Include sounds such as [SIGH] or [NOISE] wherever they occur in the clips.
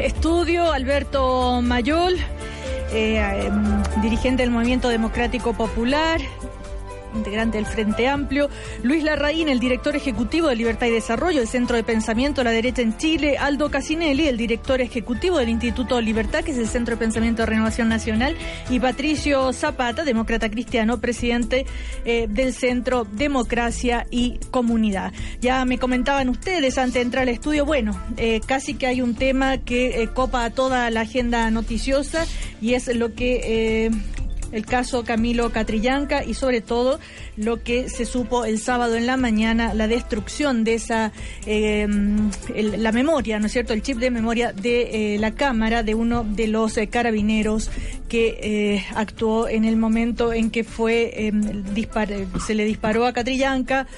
Estudio Alberto Mayol, eh, em, dirigente del Movimiento Democrático Popular, integrante del Frente Amplio, Luis Larraín, el director ejecutivo de Libertad y Desarrollo, del Centro de Pensamiento de la Derecha en Chile, Aldo Casinelli, el director ejecutivo del Instituto Libertad, que es el Centro de Pensamiento de Renovación Nacional, y Patricio Zapata, demócrata cristiano, presidente eh, del Centro Democracia y Comunidad. Ya me comentaban ustedes antes de entrar al estudio, bueno, eh, casi que hay un tema que eh, copa toda la agenda noticiosa y es lo que el caso Camilo Catrillanca y sobre todo lo que se supo el sábado en la mañana, la destrucción de esa, eh, la memoria, ¿no es cierto?, el chip de memoria de eh, la cámara de uno de los eh, carabineros que actuó en el momento en que fue, se le disparó a Catrillanca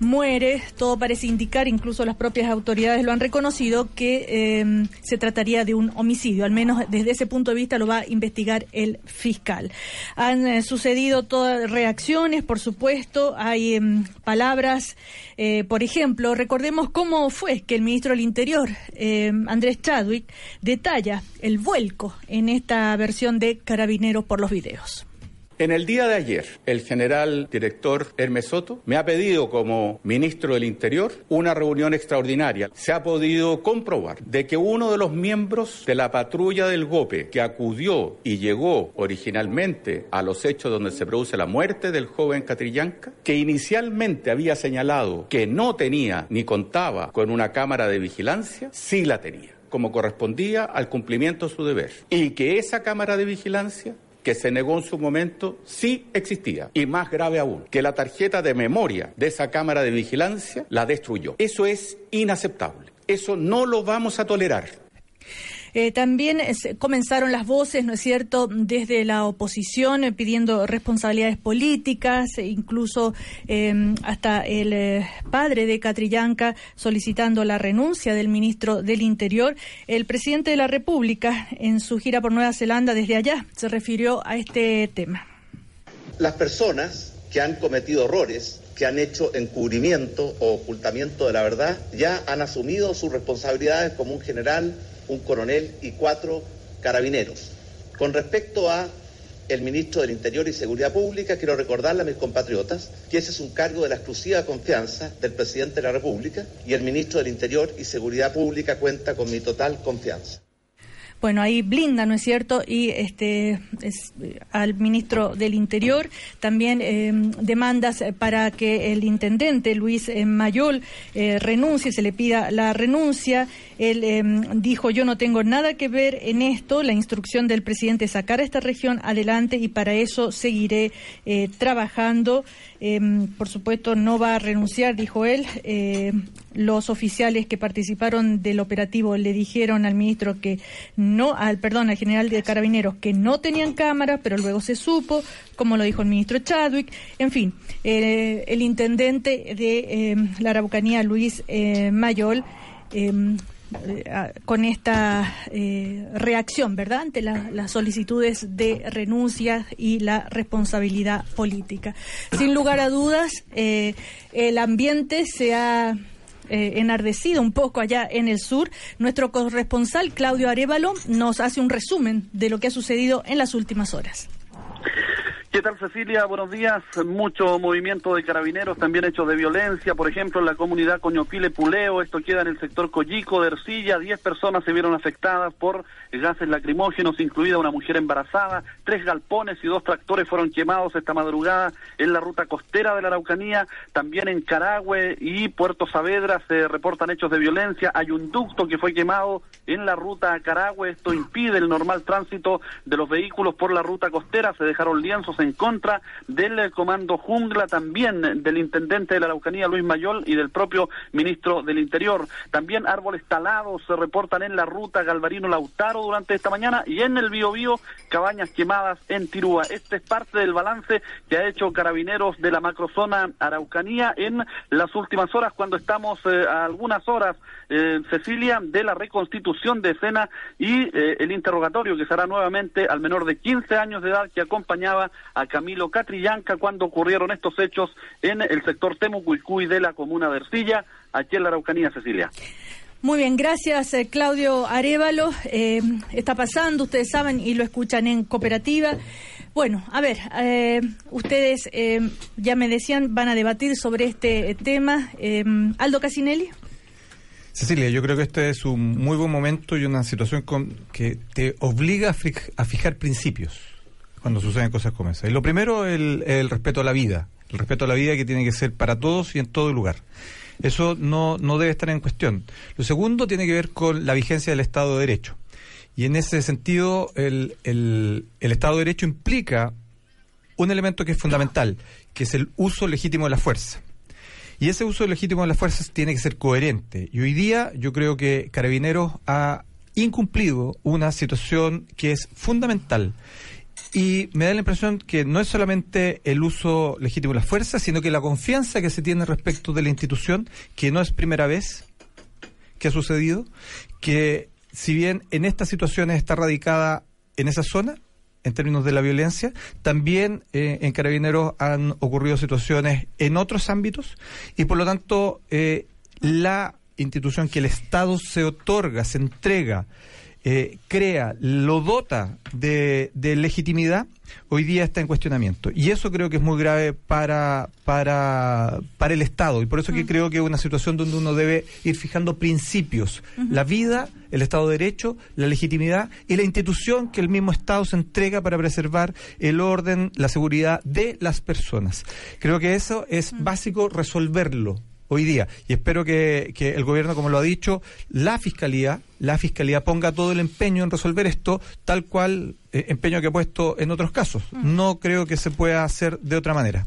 muere, todo parece indicar, incluso las propias autoridades lo han reconocido, que em, se trataría de un homicidio. Al menos desde ese punto de vista lo va a investigar el fiscal. Han eh, sucedido todas reacciones, por supuesto, hay em, palabras, eh, por ejemplo, recordemos cómo fue que el ministro del Interior, em, Andrés Chadwick, detalla el vuelco en esta versión de Carabineros por los videos. En el día de ayer, el general director Hermes Soto me ha pedido como ministro del Interior una reunión extraordinaria. Se ha podido comprobar de que uno de los miembros de la patrulla del GOPE que acudió y llegó originalmente a los hechos donde se produce la muerte del joven Catrillanca, que inicialmente había señalado que no tenía ni contaba con una cámara de vigilancia, sí la tenía como correspondía al cumplimiento de su deber. Y que esa cámara de vigilancia que se negó en su momento sí existía. Y más grave aún, que la tarjeta de memoria de esa cámara de vigilancia la destruyó. Eso es inaceptable. Eso no lo vamos a tolerar. Eh, también comenzaron las voces, ¿no es cierto?, desde la oposición eh, pidiendo responsabilidades políticas, e incluso em, hasta el eh, padre de Catrillanca solicitando la renuncia del ministro del Interior. El presidente de la República, en su gira por Nueva Zelanda desde allá, se refirió a este tema. Las personas que han cometido errores que han hecho encubrimiento o ocultamiento de la verdad, ya han asumido sus responsabilidades como un general un coronel y cuatro carabineros. Con respecto a el ministro del Interior y Seguridad Pública, quiero recordarle a mis compatriotas que ese es un cargo de la exclusiva confianza del presidente de la República y el ministro del Interior y Seguridad Pública cuenta con mi total confianza. Bueno, ahí blinda, ¿no es cierto? Y este es, al ministro del Interior también eh, demandas para que el intendente Luis eh, Mayol eh, renuncie, se le pida la renuncia. Él dijo, yo no tengo nada que ver en esto, la instrucción del presidente es sacar a esta región adelante y para eso seguiré trabajando. por supuesto, no va a renunciar, dijo él. los oficiales que participaron del operativo le dijeron al ministro que no, al perdón, al general de carabineros que no tenían cámaras, pero luego se supo, como lo dijo el ministro Chadwick, en fin, eh, el intendente de eh, la Araucanía, Luis eh, Mayol, em, con esta reacción, ¿verdad?, ante las solicitudes de renuncia y la responsabilidad política. Sin lugar a dudas, el ambiente se ha eh, enardecido un poco allá en el sur. Nuestro corresponsal Claudio Arevalo nos hace un resumen de lo que ha sucedido en las últimas horas. ¿Qué tal Cecilia? Buenos días. Mucho movimiento de carabineros, también hechos de violencia, por ejemplo en la comunidad Coñopile Puleo, esto queda en el sector Collico de Ercilla, diez personas se vieron afectadas por gases lacrimógenos, incluida una mujer embarazada, tres galpones y dos tractores fueron quemados esta madrugada en la ruta costera de la Araucanía, también en Carahue y Puerto Saavedra. Se reportan hechos de violencia, hay un ducto que fue quemado en la ruta a Carahue, esto impide el normal tránsito de los vehículos por la ruta costera, se dejaron lienzos en en contra del comando Jungla, también del intendente de la Araucanía, Luis Mayol, y del propio ministro del Interior. También árboles talados se reportan en la ruta Galvarino Lautaro durante esta mañana y en el Biobío, cabañas quemadas en Tirúa. Este es parte del balance que ha hecho Carabineros de la macrozona Araucanía en las últimas horas, cuando estamos eh, a algunas horas, eh, Cecilia, de la reconstitución de escena y eh, el interrogatorio que será nuevamente al menor de 15 años de edad que acompañaba a Camilo Catrillanca cuando ocurrieron estos hechos en el sector Temucuicuy de la comuna de Ercilla, aquí en la Araucanía, Cecilia. Muy bien, gracias Claudio Arevalo. está pasando, ustedes saben y lo escuchan en cooperativa. Bueno, a ver, eh, ustedes eh, ya me decían, van a debatir sobre este tema. Eh, Aldo Casinelli. Cecilia, yo creo que este es un muy buen momento y una situación que te obliga a, fijar principios cuando suceden cosas como esa. Y lo primero, el, el respeto a la vida. El respeto a la vida que tiene que ser para todos y en todo lugar. Eso no, no debe estar en cuestión. Lo segundo tiene que ver con la vigencia del Estado de Derecho. Y en ese sentido, el, el, Estado de Derecho implica un elemento que es fundamental, que es el uso legítimo de la fuerza. Y ese uso legítimo de las fuerzas tiene que ser coherente. Y hoy día yo creo que Carabineros ha incumplido una situación que es fundamental. Y me da la impresión que no es solamente el uso legítimo de las fuerzas, sino que la confianza que se tiene respecto de la institución, que no es primera vez que ha sucedido, que si bien en estas situaciones está radicada en esa zona, en términos de la violencia, también eh, en Carabineros han ocurrido situaciones en otros ámbitos y por lo tanto eh, la institución que el Estado se otorga, se entrega eh, crea, lo dota de, legitimidad, hoy día está en cuestionamiento. Y eso creo que es muy grave para, para, para el Estado. Y por eso que creo que es una situación donde uno debe ir fijando principios. La vida, el Estado de Derecho, la legitimidad y la institución que el mismo Estado se entrega para preservar el orden, la seguridad de las personas. Creo que eso es básico resolverlo hoy día. Y espero que, que, el gobierno, como lo ha dicho, la fiscalía, la fiscalía ponga todo el empeño en resolver esto, tal cual eh, empeño que ha puesto en otros casos. Mm. No creo que se pueda hacer de otra manera.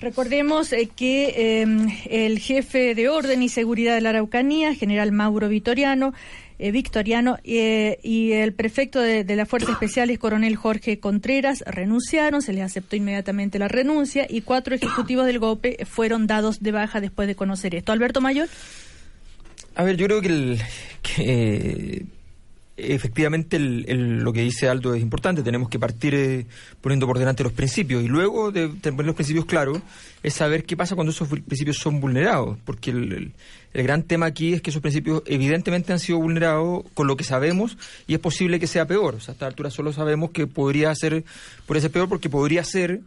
Recordemos eh, que em, el jefe de orden y seguridad de la Araucanía, general Mauro Vitoriano, eh, Victoriano eh, y el prefecto de, las Fuerzas Especiales, coronel Jorge Contreras, renunciaron, se les aceptó inmediatamente la renuncia y cuatro ejecutivos del GOPE fueron dados de baja después de conocer esto. Alberto Mayor. A ver, yo creo que, el, que efectivamente lo que dice Aldo es importante, tenemos que partir eh, poniendo por delante los principios y luego de, tener los principios claros es saber qué pasa cuando esos principios son vulnerados, porque el, gran tema aquí es que esos principios evidentemente han sido vulnerados con lo que sabemos y es posible que sea peor, o sea, a esta altura solo sabemos que podría ser, por ser peor porque podría ser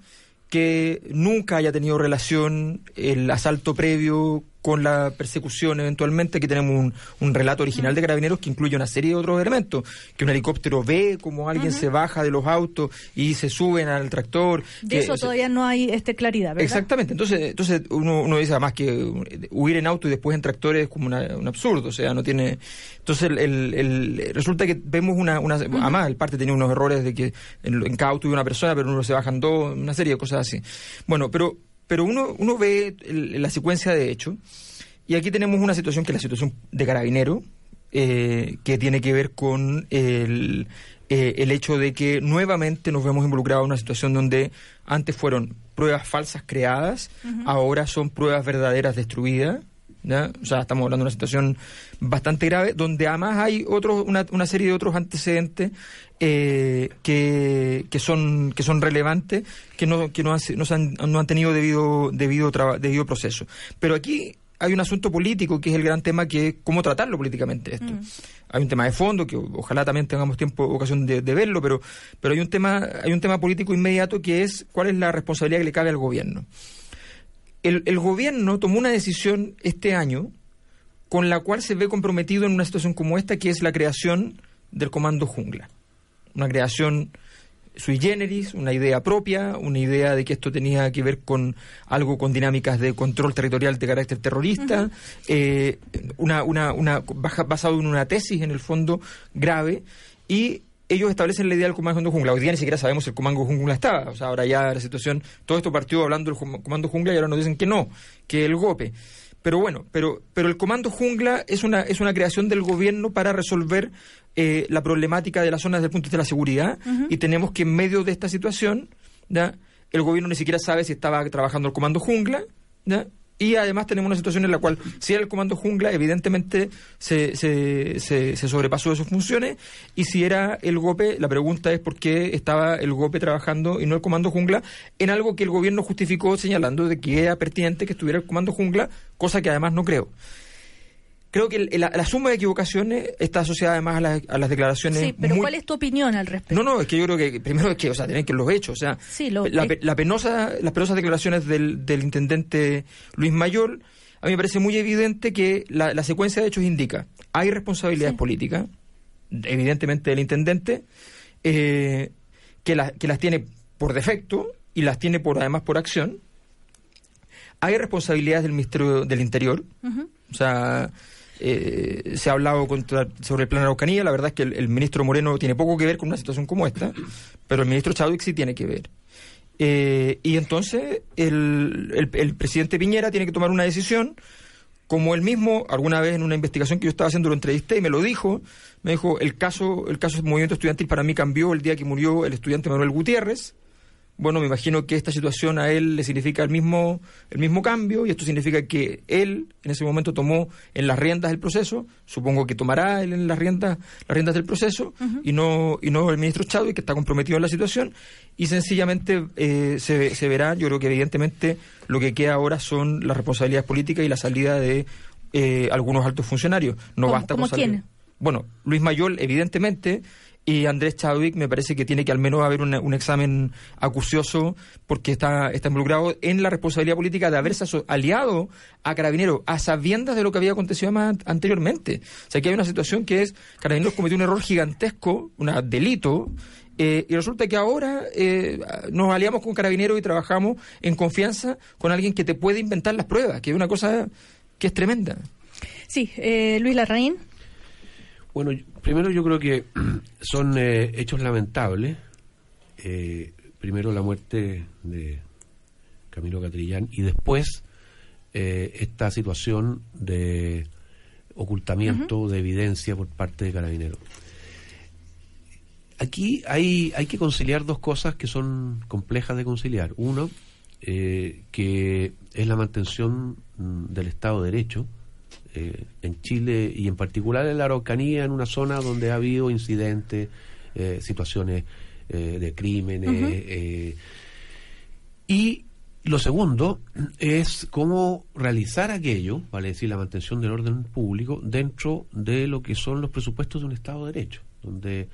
que nunca haya tenido relación el asalto previo con la persecución eventualmente, que tenemos un, relato original de Carabineros que incluye una serie de otros elementos, que un helicóptero ve como alguien se baja de los autos y se suben al tractor. De eso todavía no hay este claridad, ¿verdad? Exactamente, entonces entonces uno, uno dice además que huir en auto y después en tractores es como un absurdo, o sea, no tiene... Entonces el, el, resulta que vemos una... una Además, el parte tenía unos errores de que en, cada auto hay una persona, pero uno se bajan dos, una serie de cosas así. Bueno, pero pero uno, uno ve la secuencia de hechos y aquí tenemos una situación que es la situación de carabinero, eh, que tiene que ver con el, eh, el hecho de que nuevamente nos vemos involucrados en una situación donde antes fueron pruebas falsas creadas, ahora son pruebas verdaderas destruidas. O sea, estamos hablando de una situación bastante grave, donde además hay otros, una, una serie de otros antecedentes eh, que, que, son, que son relevantes, que no, que no, han, no han tenido debido, debido, debido proceso. Pero aquí hay un asunto político que es el gran tema que es cómo tratarlo políticamente esto. Mm. Hay un tema de fondo que ojalá también tengamos tiempo ocasión de, de, verlo, pero pero hay un tema hay un tema político inmediato que es cuál es la responsabilidad que le cabe al gobierno el, gobierno tomó una decisión este año con la cual se ve comprometido en una situación como esta, que es la creación del Comando Jungla. Una creación sui generis, una idea propia, una idea de que esto tenía que ver con algo con dinámicas de control territorial de carácter terrorista, eh, una, una, una, basado en una tesis en el fondo grave y ellos establecen la idea del comando jungla. Hoy día ni siquiera sabemos si el comando jungla estaba. O sea, ahora ya la situación, todo esto partió hablando del comando jungla y ahora nos dicen que no, que el GOPE. Pero bueno, pero, pero el comando jungla es una, es una creación del gobierno para resolver eh, la problemática de la zona desde el punto de vista de la seguridad y tenemos que en medio de esta situación, ¿ya? el gobierno ni siquiera sabe si estaba trabajando el comando jungla, ¿ya? Y además tenemos una situación en la cual, si era el comando jungla, evidentemente se, se, se, sobrepasó de sus funciones. Y si era el GOPE, la pregunta es por qué estaba el GOPE trabajando y no el comando jungla en algo que el gobierno justificó señalando de que era pertinente que estuviera el comando jungla, cosa que además no creo creo que la, suma de equivocaciones está asociada además a, las declaraciones. Sí, pero ¿cuál es tu opinión al respecto? No, no, es que yo creo que primero es que, o sea, tienen que los hechos, o sea, la, penosa, las penosas declaraciones del, del intendente Luis Mayor, a mí me parece muy evidente que la, secuencia de hechos indica hay responsabilidades políticas, evidentemente del intendente, eh, que, que las tiene por defecto y las tiene por además por acción. Hay responsabilidades del Ministerio del Interior, o sea, eh, se ha hablado sobre el plan Araucanía. La verdad es que el, ministro Moreno tiene poco que ver con una situación como esta, pero el ministro Chadwick sí tiene que ver. Eh, y entonces el, el, presidente Piñera tiene que tomar una decisión, como él mismo, alguna vez en una investigación que yo estaba haciendo, lo entrevisté y me lo dijo. Me dijo, el caso, el caso del movimiento estudiantil para mí cambió el día que murió el estudiante Manuel Gutiérrez bueno, me imagino que esta situación a él le significa el mismo, el mismo cambio y esto significa que él en ese momento tomó en las riendas del proceso, supongo que tomará él en las riendas, las riendas del proceso y no y no el ministro Chadwick que está comprometido en la situación. Y sencillamente eh, se, se verá, yo creo que evidentemente lo que queda ahora son las responsabilidades políticas y la salida de eh, algunos altos funcionarios. No basta con quién? Bueno, Luis Mayol, evidentemente, y Andrés Chadwick me parece que tiene que al menos haber un examen acucioso porque está, está involucrado en la responsabilidad política de haberse aliado a Carabineros a sabiendas de lo que había acontecido anteriormente. O sea, que hay una situación que es, Carabineros cometió un error gigantesco, un delito, eh, y resulta que ahora eh, nos aliamos con Carabineros y trabajamos en confianza con alguien que te puede inventar las pruebas, que es una cosa que es tremenda. Sí, eh, Luis Larraín. Bueno, primero yo creo que [CLEARS THROAT] son eh, hechos lamentables. Eh, primero la muerte de Camilo Catrillán y después eh, esta situación de ocultamiento de evidencia por parte de Carabineros. Aquí hay, hay que conciliar dos cosas que son complejas de conciliar. Uno, que es la mantención mm, del Estado de Derecho, eh, en Chile y en particular en la Araucanía, en una zona donde ha habido incidentes, eh, situaciones eh, de crímenes. y lo segundo es cómo realizar aquello, vale decir, la mantención del orden público dentro de lo que son los presupuestos de un Estado de Derecho, donde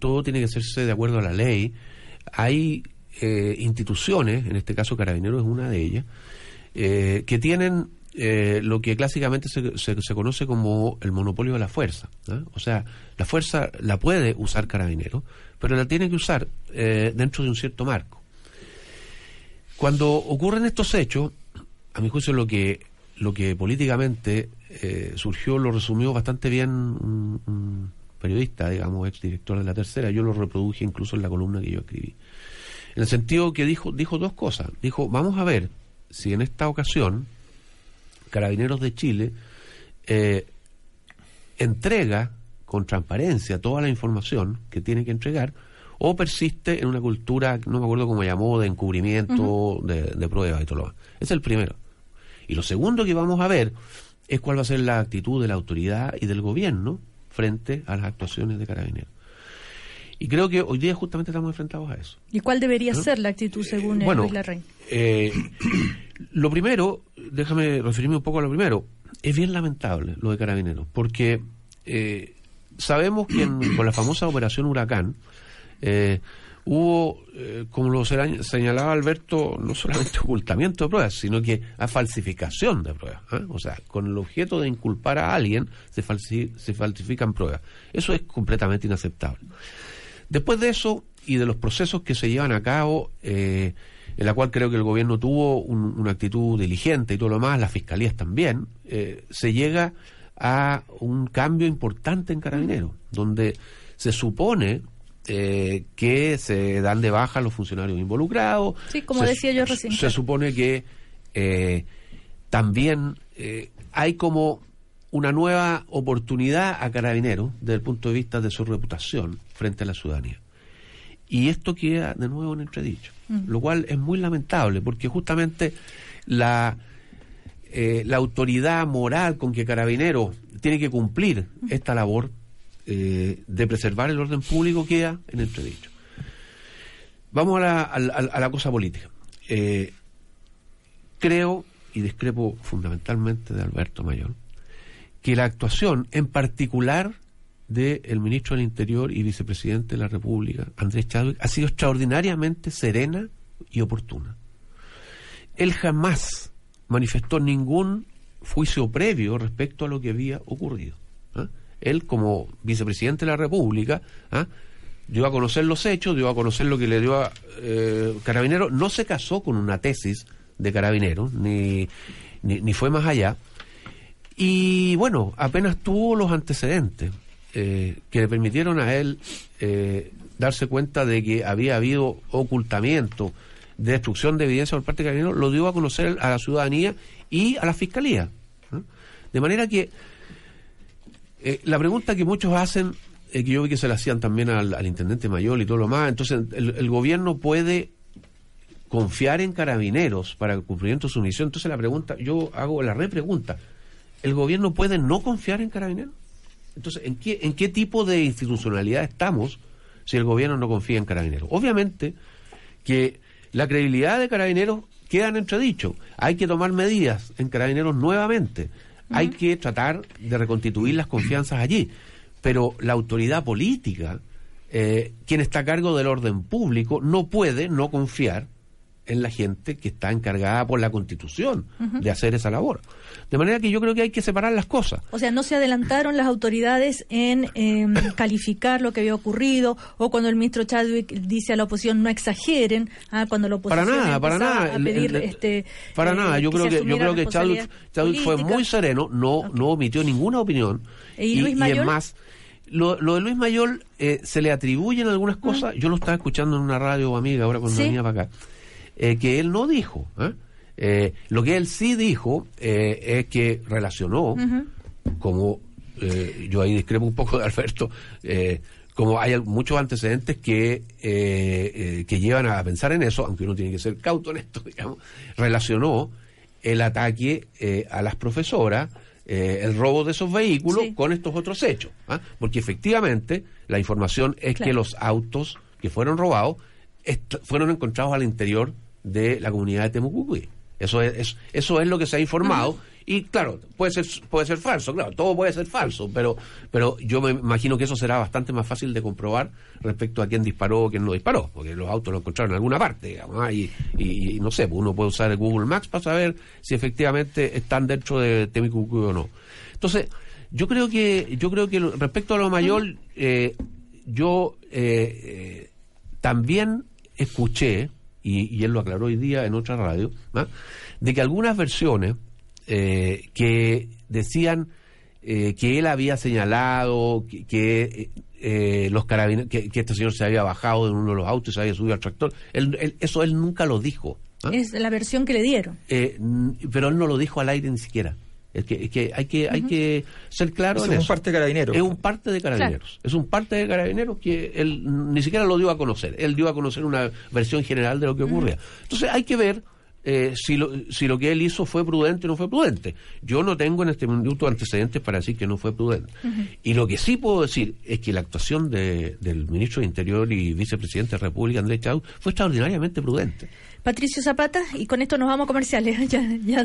todo tiene que hacerse de acuerdo a la ley. Hay instituciones, en este caso Carabineros es una de ellas, que tienen eh, lo que clásicamente se, se, conoce como el monopolio de la fuerza. O sea, la fuerza la puede usar carabinero, pero la tiene que usar eh, dentro de un cierto marco. Cuando ocurren estos hechos, a mi juicio lo que, lo que políticamente eh, surgió lo resumió bastante bien un, periodista, digamos, ex director de la tercera, yo lo reproduje incluso en la columna que yo escribí. En el sentido que dijo, dijo dos cosas. Dijo, vamos a ver si en esta ocasión Carabineros de Chile eh, entrega con transparencia toda la información que tiene que entregar o persiste en una cultura, no me acuerdo cómo llamó, de encubrimiento, de, pruebas y todo lo demás. Ese es el primero. Y lo segundo que vamos a ver es cuál va a ser la actitud de la autoridad y del gobierno frente a las actuaciones de Carabineros. Y creo que hoy día justamente estamos enfrentados a eso. ¿Y cuál debería ser la actitud según bueno, Luis Larraín? Eh, lo primero, déjame referirme un poco a lo primero, es bien lamentable lo de Carabineros, porque eh, sabemos que con la famosa operación Huracán eh, hubo, eh, como lo señalaba Alberto, no solamente [LAUGHS] ocultamiento de pruebas, sino que a falsificación de pruebas. O sea, con el objeto de inculpar a alguien se, se falsifican pruebas. Eso es completamente inaceptable. Después de eso y de los procesos que se llevan a cabo, eh, en la cual creo que el gobierno tuvo una actitud diligente y todo lo más, las fiscalías también, eh, se llega a un cambio importante en Carabineros, donde se supone eh, que se dan de baja los funcionarios involucrados. Sí, como Se- decía yo recién. Se supone que eh, también hay como una nueva oportunidad a Carabineros desde el punto de vista de su reputación frente a la ciudadanía. Y esto queda de nuevo en entredicho, Mm. lo cual es muy lamentable porque justamente la, eh, la autoridad moral con que Carabineros tiene que cumplir esta labor eh, de preservar el orden público queda en entredicho. Vamos a la, a la- a la cosa política. Eh, creo, y discrepo fundamentalmente de Alberto Mayor, que la actuación en particular del ministro del Interior y vicepresidente de la República, Andrés Chadwick, ha sido extraordinariamente serena y oportuna. Él jamás manifestó ningún juicio previo respecto a lo que había ocurrido. ¿ah? Él, como vicepresidente de la República, ¿ah? dio a conocer los hechos, dio a conocer lo que le dio a eh, Carabinero, no se casó con una tesis de Carabinero, ni, ni, ni fue más allá. Y bueno, apenas tuvo los antecedentes eh, que le permitieron a él eh, darse cuenta de que había habido ocultamiento, destrucción de evidencia por parte de Carabineros, lo dio a conocer a la ciudadanía y a la fiscalía. De manera que eh, la pregunta que muchos hacen, eh, que yo vi que se la hacían también al, al intendente mayor y todo lo más, entonces el, el gobierno puede confiar en carabineros para el cumplimiento de su misión. Entonces la pregunta, yo hago la repregunta, ¿el gobierno puede no confiar en carabineros? Entonces, ¿en qué, ¿en qué tipo de institucionalidad estamos si el gobierno no confía en carabineros? Obviamente que la credibilidad de carabineros queda en entredicho. Hay que tomar medidas en carabineros nuevamente. Hay que tratar de reconstituir las confianzas allí. Pero la autoridad política, eh, quien está a cargo del orden público, no puede no confiar en la gente que está encargada por la Constitución de hacer esa labor. De manera que yo creo que hay que separar las cosas. O sea, no se adelantaron las autoridades en eh, [COUGHS] calificar lo que había ocurrido o cuando el ministro Chadwick dice a la oposición no exageren, ah, cuando la oposición Para nada, para nada. a El- pedir el- este Para eh, nada, yo que creo que yo creo que Chadwick, Chadwick fue muy sereno, no no omitió ninguna opinión ¿Y Luis es Mayol? más lo, lo de Luis Mayol eh, se le atribuyen algunas cosas, yo lo estaba escuchando en una radio amiga ahora cuando Sí. venía para acá, eh, que él no dijo. ¿eh? Eh, lo que él sí dijo eh, es que relacionó como yo ahí discrepo un poco de Alberto, como hay muchos antecedentes que, que llevan a pensar en eso, aunque uno tiene que ser cauto en esto, [LAUGHS] digamos, relacionó el ataque a las profesoras, eh, el robo de esos vehículos con estos otros hechos. ¿ah? Porque efectivamente la información es que los autos que fueron robados fueron encontrados al interior de la comunidad de Temucucuy. Eso es, es- eso es lo que se ha informado. Y claro, puede ser, puede ser falso, claro, todo puede ser falso, pero, pero yo me imagino que eso será bastante más fácil de comprobar respecto a quién disparó o quién no disparó, porque los autos los encontraron en alguna parte, digamos, ¿ah? y, y- y no sé, pues uno puede usar el Google Maps para saber si efectivamente están dentro de Temucucuy o no. Entonces, yo creo que, yo creo que lo- respecto a lo mayor, eh, yo eh, eh, también escuché, y, y él lo aclaró hoy día en otra radio, de que algunas versiones eh, que decían eh, que él había señalado que, que, eh, los carabineros, que, que este señor se había bajado de uno de los autos y se había subido al tractor, él- él- eso él nunca lo dijo. Es la versión que le dieron. Eh, pero él no lo dijo al aire ni siquiera. Es que, es que hay que hay que ser claro Es en un eso. parte de carabineros. Es un parte de carabineros. Es un parte de carabineros que él ni siquiera lo dio a conocer. Él dio a conocer una versión general de lo que ocurría. Entonces hay que ver eh, si, lo, si lo que él hizo fue prudente o no fue prudente. Yo no tengo en este minuto antecedentes para decir que no fue prudente. Y lo que sí puedo decir es que la actuación de- del ministro de Interior y vicepresidente de la República, Andrés Chau, fue extraordinariamente prudente. Patricio Zapata, y con esto nos vamos a comerciales. [LAUGHS] ya, ya.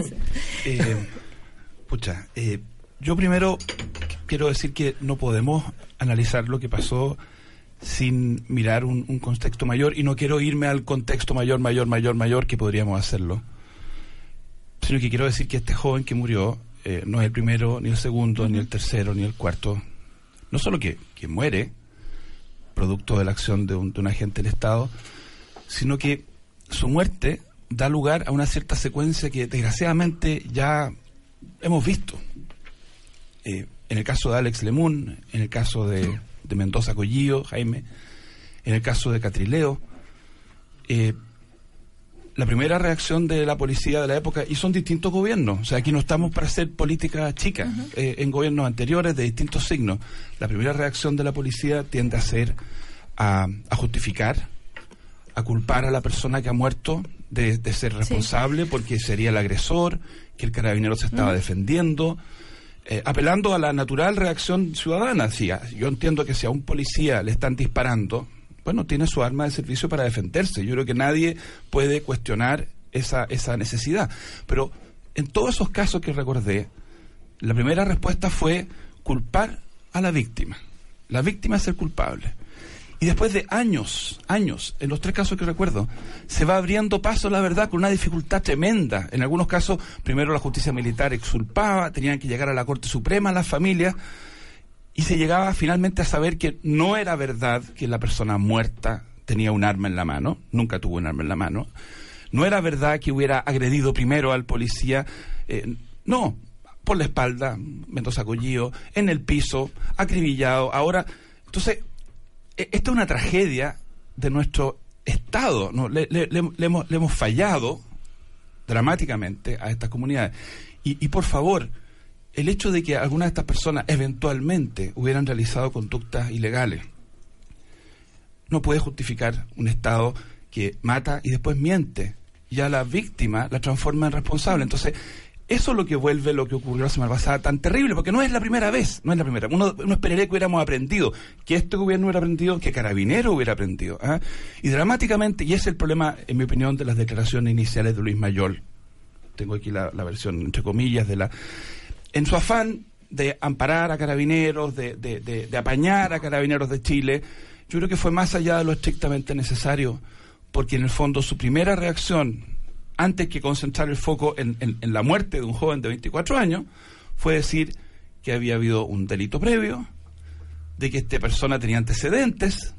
Eh, pucha, eh, yo primero quiero decir que no podemos analizar lo que pasó sin mirar un, un contexto mayor y no quiero irme al contexto mayor, mayor, mayor, mayor que podríamos hacerlo, sino que quiero decir que este joven que murió eh, no es el primero, ni el segundo, ni el tercero, ni el cuarto, no solo que, que muere producto de la acción de un, de un agente del Estado, sino que su muerte da lugar a una cierta secuencia que desgraciadamente ya hemos visto. Eh, en el caso de Alex Lemun, en el caso de, de Mendoza Collillo, Jaime, en el caso de Catrileo. Eh, la primera reacción de la policía de la época, y son distintos gobiernos, o sea, aquí no estamos para hacer política chica, eh, en gobiernos anteriores de distintos signos. La primera reacción de la policía tiende a ser a, a justificar, a culpar a la persona que ha muerto de, de ser responsable porque sería el agresor, que el carabinero se estaba defendiendo, eh, apelando a la natural reacción ciudadana. Sí, a- yo entiendo que si a un policía le están disparando, bueno, tiene su arma de servicio para defenderse. Yo creo que nadie puede cuestionar esa, esa necesidad. Pero en todos esos casos que recordé, la primera respuesta fue culpar a la víctima. La víctima es el culpable. Y después de años, años, en los tres casos que recuerdo, se va abriendo paso la verdad con una dificultad tremenda. En algunos casos, primero la justicia militar exculpaba, tenían que llegar a la Corte Suprema las familias, y se llegaba finalmente a saber que no era verdad que la persona muerta tenía un arma en la mano, nunca tuvo un arma en la mano. No era verdad que hubiera agredido primero al policía, eh, no, por la espalda, Mendoza Collío, en el piso, acribillado. Ahora, entonces, esta es una tragedia de nuestro Estado. ¿no? Le, le- le- le hemos, hemos fallado dramáticamente a estas comunidades. Y, y por favor, el hecho de que algunas de estas personas eventualmente hubieran realizado conductas ilegales no puede justificar un Estado que mata y después miente y a la víctima la transforma en responsable. Entonces, eso es lo que vuelve lo que ocurrió la semana pasada tan terrible, porque no es la primera vez, no es la primera. Uno, uno esperaría que hubiéramos aprendido, que este gobierno hubiera aprendido, que Carabinero hubiera aprendido. ¿ah? Y dramáticamente, y ese es el problema, en mi opinión, de las declaraciones iniciales de Luis Mayol. Tengo aquí la, la versión, entre comillas, de la... En su afán de amparar a carabineros, de, de- de- de apañar a carabineros de Chile, yo creo que fue más allá de lo estrictamente necesario, porque en el fondo su primera reacción, antes que concentrar el foco en, la muerte de un joven de 24 años, fue decir que había habido un delito previo, de que esta persona tenía antecedentes,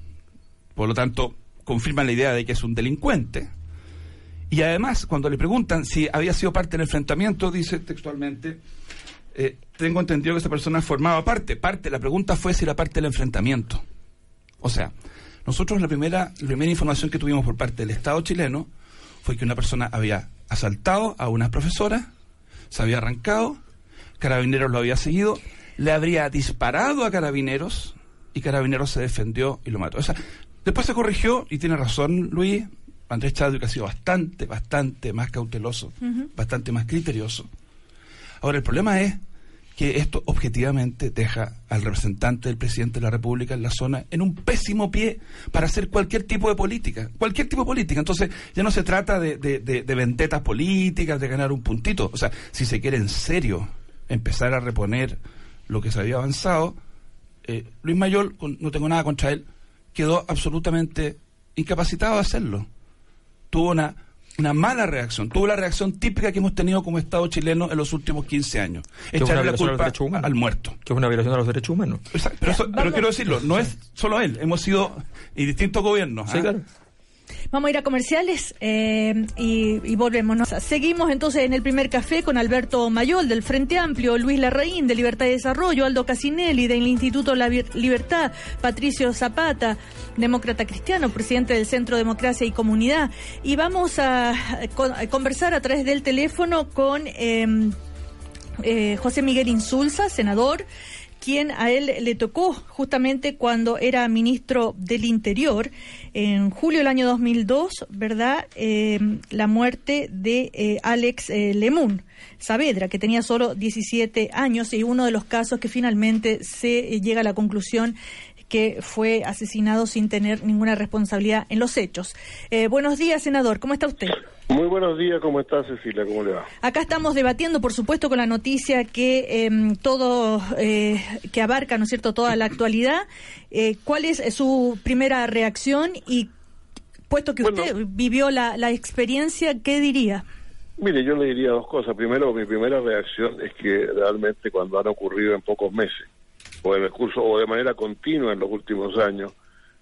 por lo tanto confirman la idea de que es un delincuente. Y además, cuando le preguntan si había sido parte del enfrentamiento, dice textualmente, eh, tengo entendido que esa persona formaba parte. Parte, la pregunta fue si era parte del enfrentamiento. O sea, nosotros la primera, la primera información que tuvimos por parte del Estado chileno fue que una persona había asaltado a una profesora, se había arrancado, Carabineros lo había seguido, le habría disparado a Carabineros y Carabineros se defendió y lo mató. O sea, después se corrigió y tiene razón Luis, Andrés Chadwick ha sido bastante, bastante más cauteloso, bastante más criterioso. Ahora, el problema es que esto objetivamente deja al representante del presidente de la República en la zona en un pésimo pie para hacer cualquier tipo de política, cualquier tipo de política. Entonces, ya no se trata de, de, de- de vendetas políticas, de ganar un puntito. O sea, si se quiere en serio empezar a reponer lo que se había avanzado, eh, Luis Mayol, no tengo nada contra él, quedó absolutamente incapacitado de hacerlo. Tuvo una, una mala reacción, tuvo la reacción típica que hemos tenido como Estado chileno en los últimos 15 años. Echarle la a culpa al muerto. Que es una violación de los derechos humanos. Exacto, Pero, eso- pero quiero decirlo, no es solo él, hemos sido y distintos gobiernos. Sí, ¿ah? claro. Vamos a ir a comerciales eh, y, y volvemos. Seguimos entonces en el primer café con Alberto Mayol del Frente Amplio, Luis Larraín de Libertad y Desarrollo, Aldo Casinelli del Instituto La Libertad, Patricio Zapata, demócrata cristiano, presidente del Centro Democracia y Comunidad. Y vamos a, con- a conversar a través del teléfono con eh, eh, José Miguel Insulza, senador quien a él le tocó justamente cuando era ministro del Interior, en julio del año 2002, ¿verdad? Eh, la muerte de eh, Alex eh, Lemun Saavedra, que tenía solo 17 años y uno de los casos que finalmente se eh, llega a la conclusión que fue asesinado sin tener ninguna responsabilidad en los hechos. Eh, buenos días, senador. ¿Cómo está usted? Muy buenos días, ¿cómo está Cecilia? ¿Cómo le va? Acá estamos debatiendo, por supuesto, con la noticia que em, todo, eh, que abarca, ¿no es cierto?, toda la actualidad. Eh, ¿Cuál es eh, su primera reacción y, puesto que usted vivió la, la experiencia, qué diría? Mire, yo le diría dos cosas. Primero, mi primera reacción es que realmente cuando han ocurrido en pocos meses, o el curso, o de manera continua en los últimos años,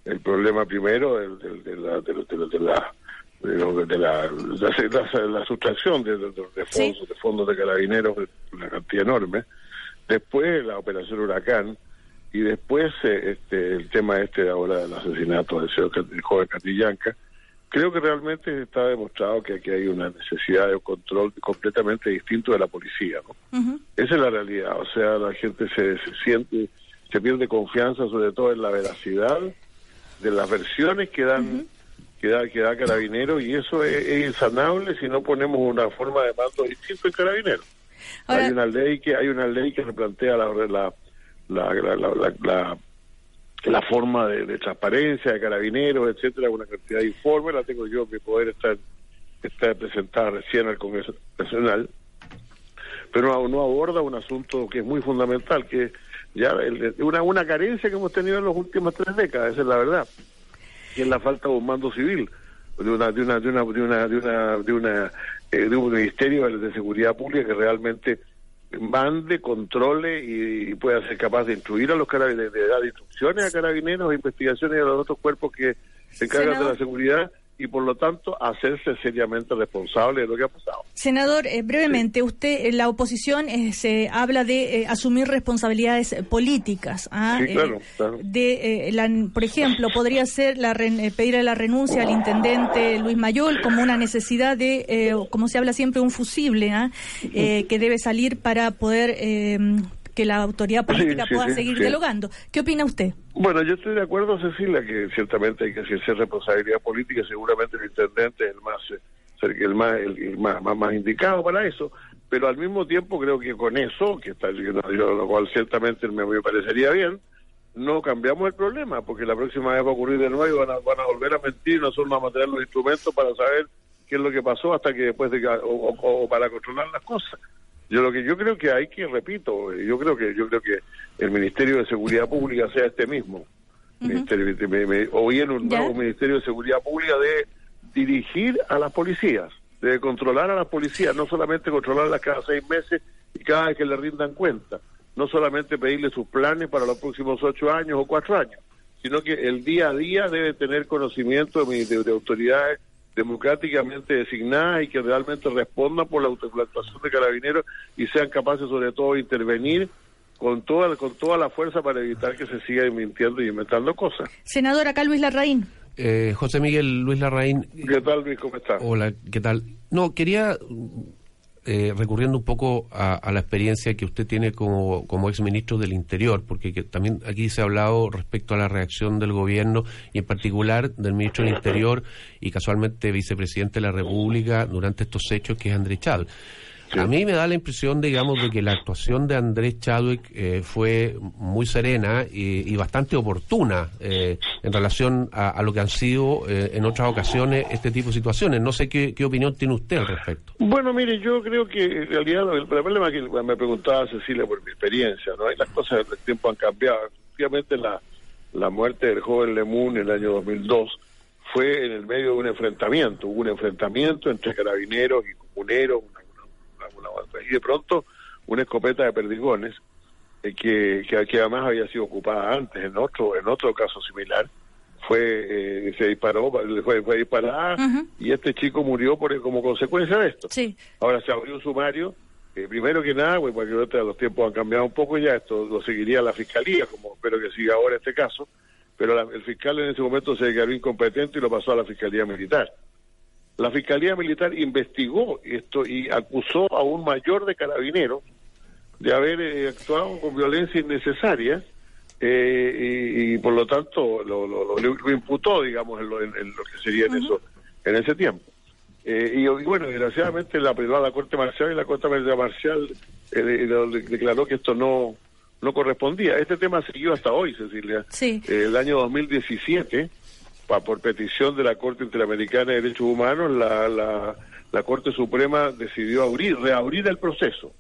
el problema primero de, la, de, de- de la de, de sustracción de, de- de fondos, de fondos de carabineros, una cantidad enorme. Después la operación Huracán y después eh, este, el tema este de ahora del asesinato del, señor del joven Catrillanca, creo que realmente está demostrado que aquí hay una necesidad de un control completamente distinto de la policía, ¿no? Esa es la realidad, o sea, la gente se, se siente, se pierde confianza sobre todo en la veracidad de las versiones que dan que da, que da Carabinero y eso es, es insanable si no ponemos una forma de mando distinto en Carabinero. Ahora- hay una ley que hay una ley que replantea la la la, la, la, la- forma de, transparencia de carabineros, etcétera, una cantidad de informes, la tengo yo mi poder estar, estar presentada recién al Congreso Nacional, pero no, no aborda un asunto que es muy fundamental, que ya el- una, una carencia que hemos tenido en las últimas tres décadas, esa es la verdad, que es la falta de un mando civil, de una, de una, de una, de una, de una, de una, eh, de un ministerio de seguridad pública que realmente mande, controle y, y pueda ser capaz de instruir a los carabineros, de dar instrucciones a carabineros, investigaciones y a los otros cuerpos que se encargan de la seguridad y por lo tanto hacerse seriamente responsable de lo que ha pasado. Senador, eh, brevemente, usted, eh, la oposición eh, se habla de eh, asumir responsabilidades políticas. ¿ah? Sí, claro, claro. de, la- por ejemplo, podría ser la pedirle la renuncia al intendente Luis Mayol como una necesidad de, eh, como se habla siempre, un fusible ¿ah? Eh, que debe salir para poder eh, que la autoridad política Sí, sí, pueda sí, seguir dialogando. ¿Qué opina usted? Bueno, yo estoy de acuerdo, Cecilia, que ciertamente hay que ejercer responsabilidad política. Seguramente el intendente es el más, eh, el más, el, más, más, más indicado para eso. Pero al mismo tiempo creo que con eso, que está, lo cual ciertamente me, me parecería bien, no cambiamos el problema, porque la próxima vez va a ocurrir de nuevo y van a, van a volver a mentir nosotros vamos a tener los instrumentos para saber qué es lo que pasó hasta que después de o- o para controlar las cosas. Yo lo que yo creo que hay que, repito, yo creo que yo creo que el Ministerio de Seguridad Pública sea este mismo, Ministerio- me- me- o bien un nuevo Ministerio de Seguridad Pública de dirigir a las policías, de controlar a las policías, no solamente controlarlas cada seis meses y cada vez que le rindan cuenta, no solamente pedirle sus planes para los próximos ocho años o cuatro años, sino que el día a día debe tener conocimiento de, de- de autoridades democráticamente designadas y que realmente respondan por la auto- la actuación de carabineros y sean capaces sobre todo de intervenir con toda con toda la fuerza para evitar que se siga mintiendo y inventando cosas. Senador, acá Luis Larraín. Eh, José Miguel Luis Larraín. ¿Qué tal, Luis? ¿Cómo estás? Hola, ¿qué tal? No, quería, eh, recurriendo un poco a, la experiencia que usted tiene como, como exministro del Interior, porque que también aquí se ha hablado respecto a la reacción del gobierno y en particular del ministro del Interior y casualmente vicepresidente de la República durante estos hechos, que es Andrés A mí me da la impresión, digamos, de que la actuación de Andrés Chadwick eh, fue muy serena y, y bastante oportuna eh, en relación a, a lo que han sido eh, en otras ocasiones este tipo de situaciones. No sé qué, qué opinión tiene usted al respecto. Bueno, mire, yo creo que en realidad el problema que me preguntaba Cecilia por mi experiencia, ¿no? Y las cosas del tiempo han cambiado. Efectivamente, la, la muerte del joven Lemun en el año 2002 fue en el medio de un enfrentamiento. Hubo un enfrentamiento entre carabineros y comuneros, una- y de pronto una escopeta de perdigones eh, que, que, que además había sido ocupada antes en otro en otro caso similar fue eh, se disparó fue, fue disparada y este chico murió por como consecuencia de esto. Sí. ahora se abrió un sumario eh, primero que nada pues, porque los tiempos han cambiado un poco ya esto lo seguiría la fiscalía como espero que siga ahora este caso pero la- el fiscal en ese momento se declaró incompetente y lo pasó a la fiscalía militar la Fiscalía Militar investigó esto y acusó a un mayor de carabineros de haber eh, actuado con violencia innecesaria eh, y, y por lo tanto lo, lo- lo- lo imputó, digamos, en lo, en- en lo que sería en, eso, en ese tiempo. Eh, y, y bueno, desgraciadamente la la Corte Marcial y la Corte Marcial eh, de- de- declaró que esto no no correspondía. Este tema siguió hasta hoy, Cecilia. Sí. Eh, el año 2017, pa- por petición de la Corte Interamericana de Derechos Humanos, la, la, la Corte Suprema decidió abrir, reabrir el proceso.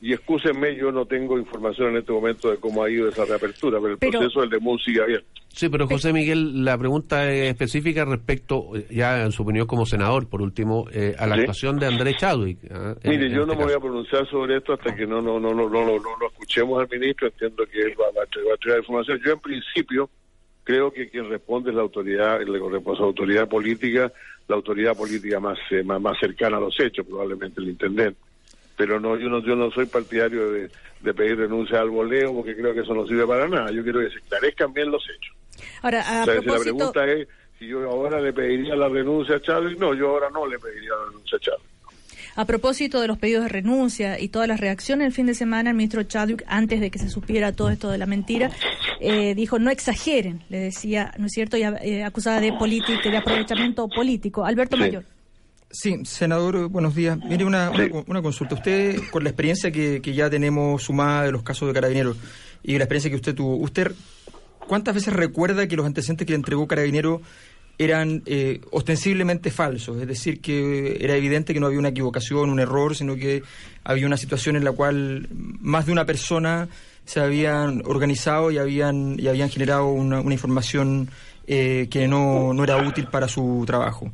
Y excúsenme, yo no tengo información en este momento de cómo ha ido esa reapertura, pero el Pero- proceso del DEMUN sigue abierto. Sí, pero José Miguel, la pregunta es específica respecto, eh, ya en su opinión como senador, por último, eh, a la Sí. actuación de Andrés Chadwick. ¿ah? Mire, en yo no este me voy a pronunciar sobre esto hasta que no no no no no, no, no lo escuchemos al ministro. Entiendo que él va, va a traer- va a traer información. Yo en principio creo que quien responde es la autoridad, le corresponde a la autoridad política, la autoridad política más, eh, más más cercana a los hechos, probablemente el intendente. pero no yo no yo no soy partidario de, de pedir renuncia al voleo porque creo que eso no sirve para nada. Yo quiero que se esclarezcan bien los hechos. Ahora, a O sea, si la pregunta es si yo ahora le pediría la renuncia a Chávez, no, yo ahora no le pediría la renuncia a Chávez. A propósito de los pedidos de renuncia y todas las reacciones el fin de semana, el ministro Chadwick, antes de que se supiera todo esto de la mentira, eh, dijo no exageren, le decía, ¿no es cierto? Y eh, acusada de política, de aprovechamiento político. Alberto Mayor. Sí, senador, buenos días. Mire, una, una, una consulta. Usted, con la experiencia que, que ya tenemos sumada de los casos de Carabineros y la experiencia que usted tuvo, ¿usted cuántas veces recuerda que los antecedentes que le entregó Carabinero eran eh, ostensiblemente falsos? Es decir, que era evidente que no había una equivocación, un error, sino que había una situación en la cual más de una persona se habían organizado y habían, y habían generado una, información eh, que no, no era útil para su trabajo.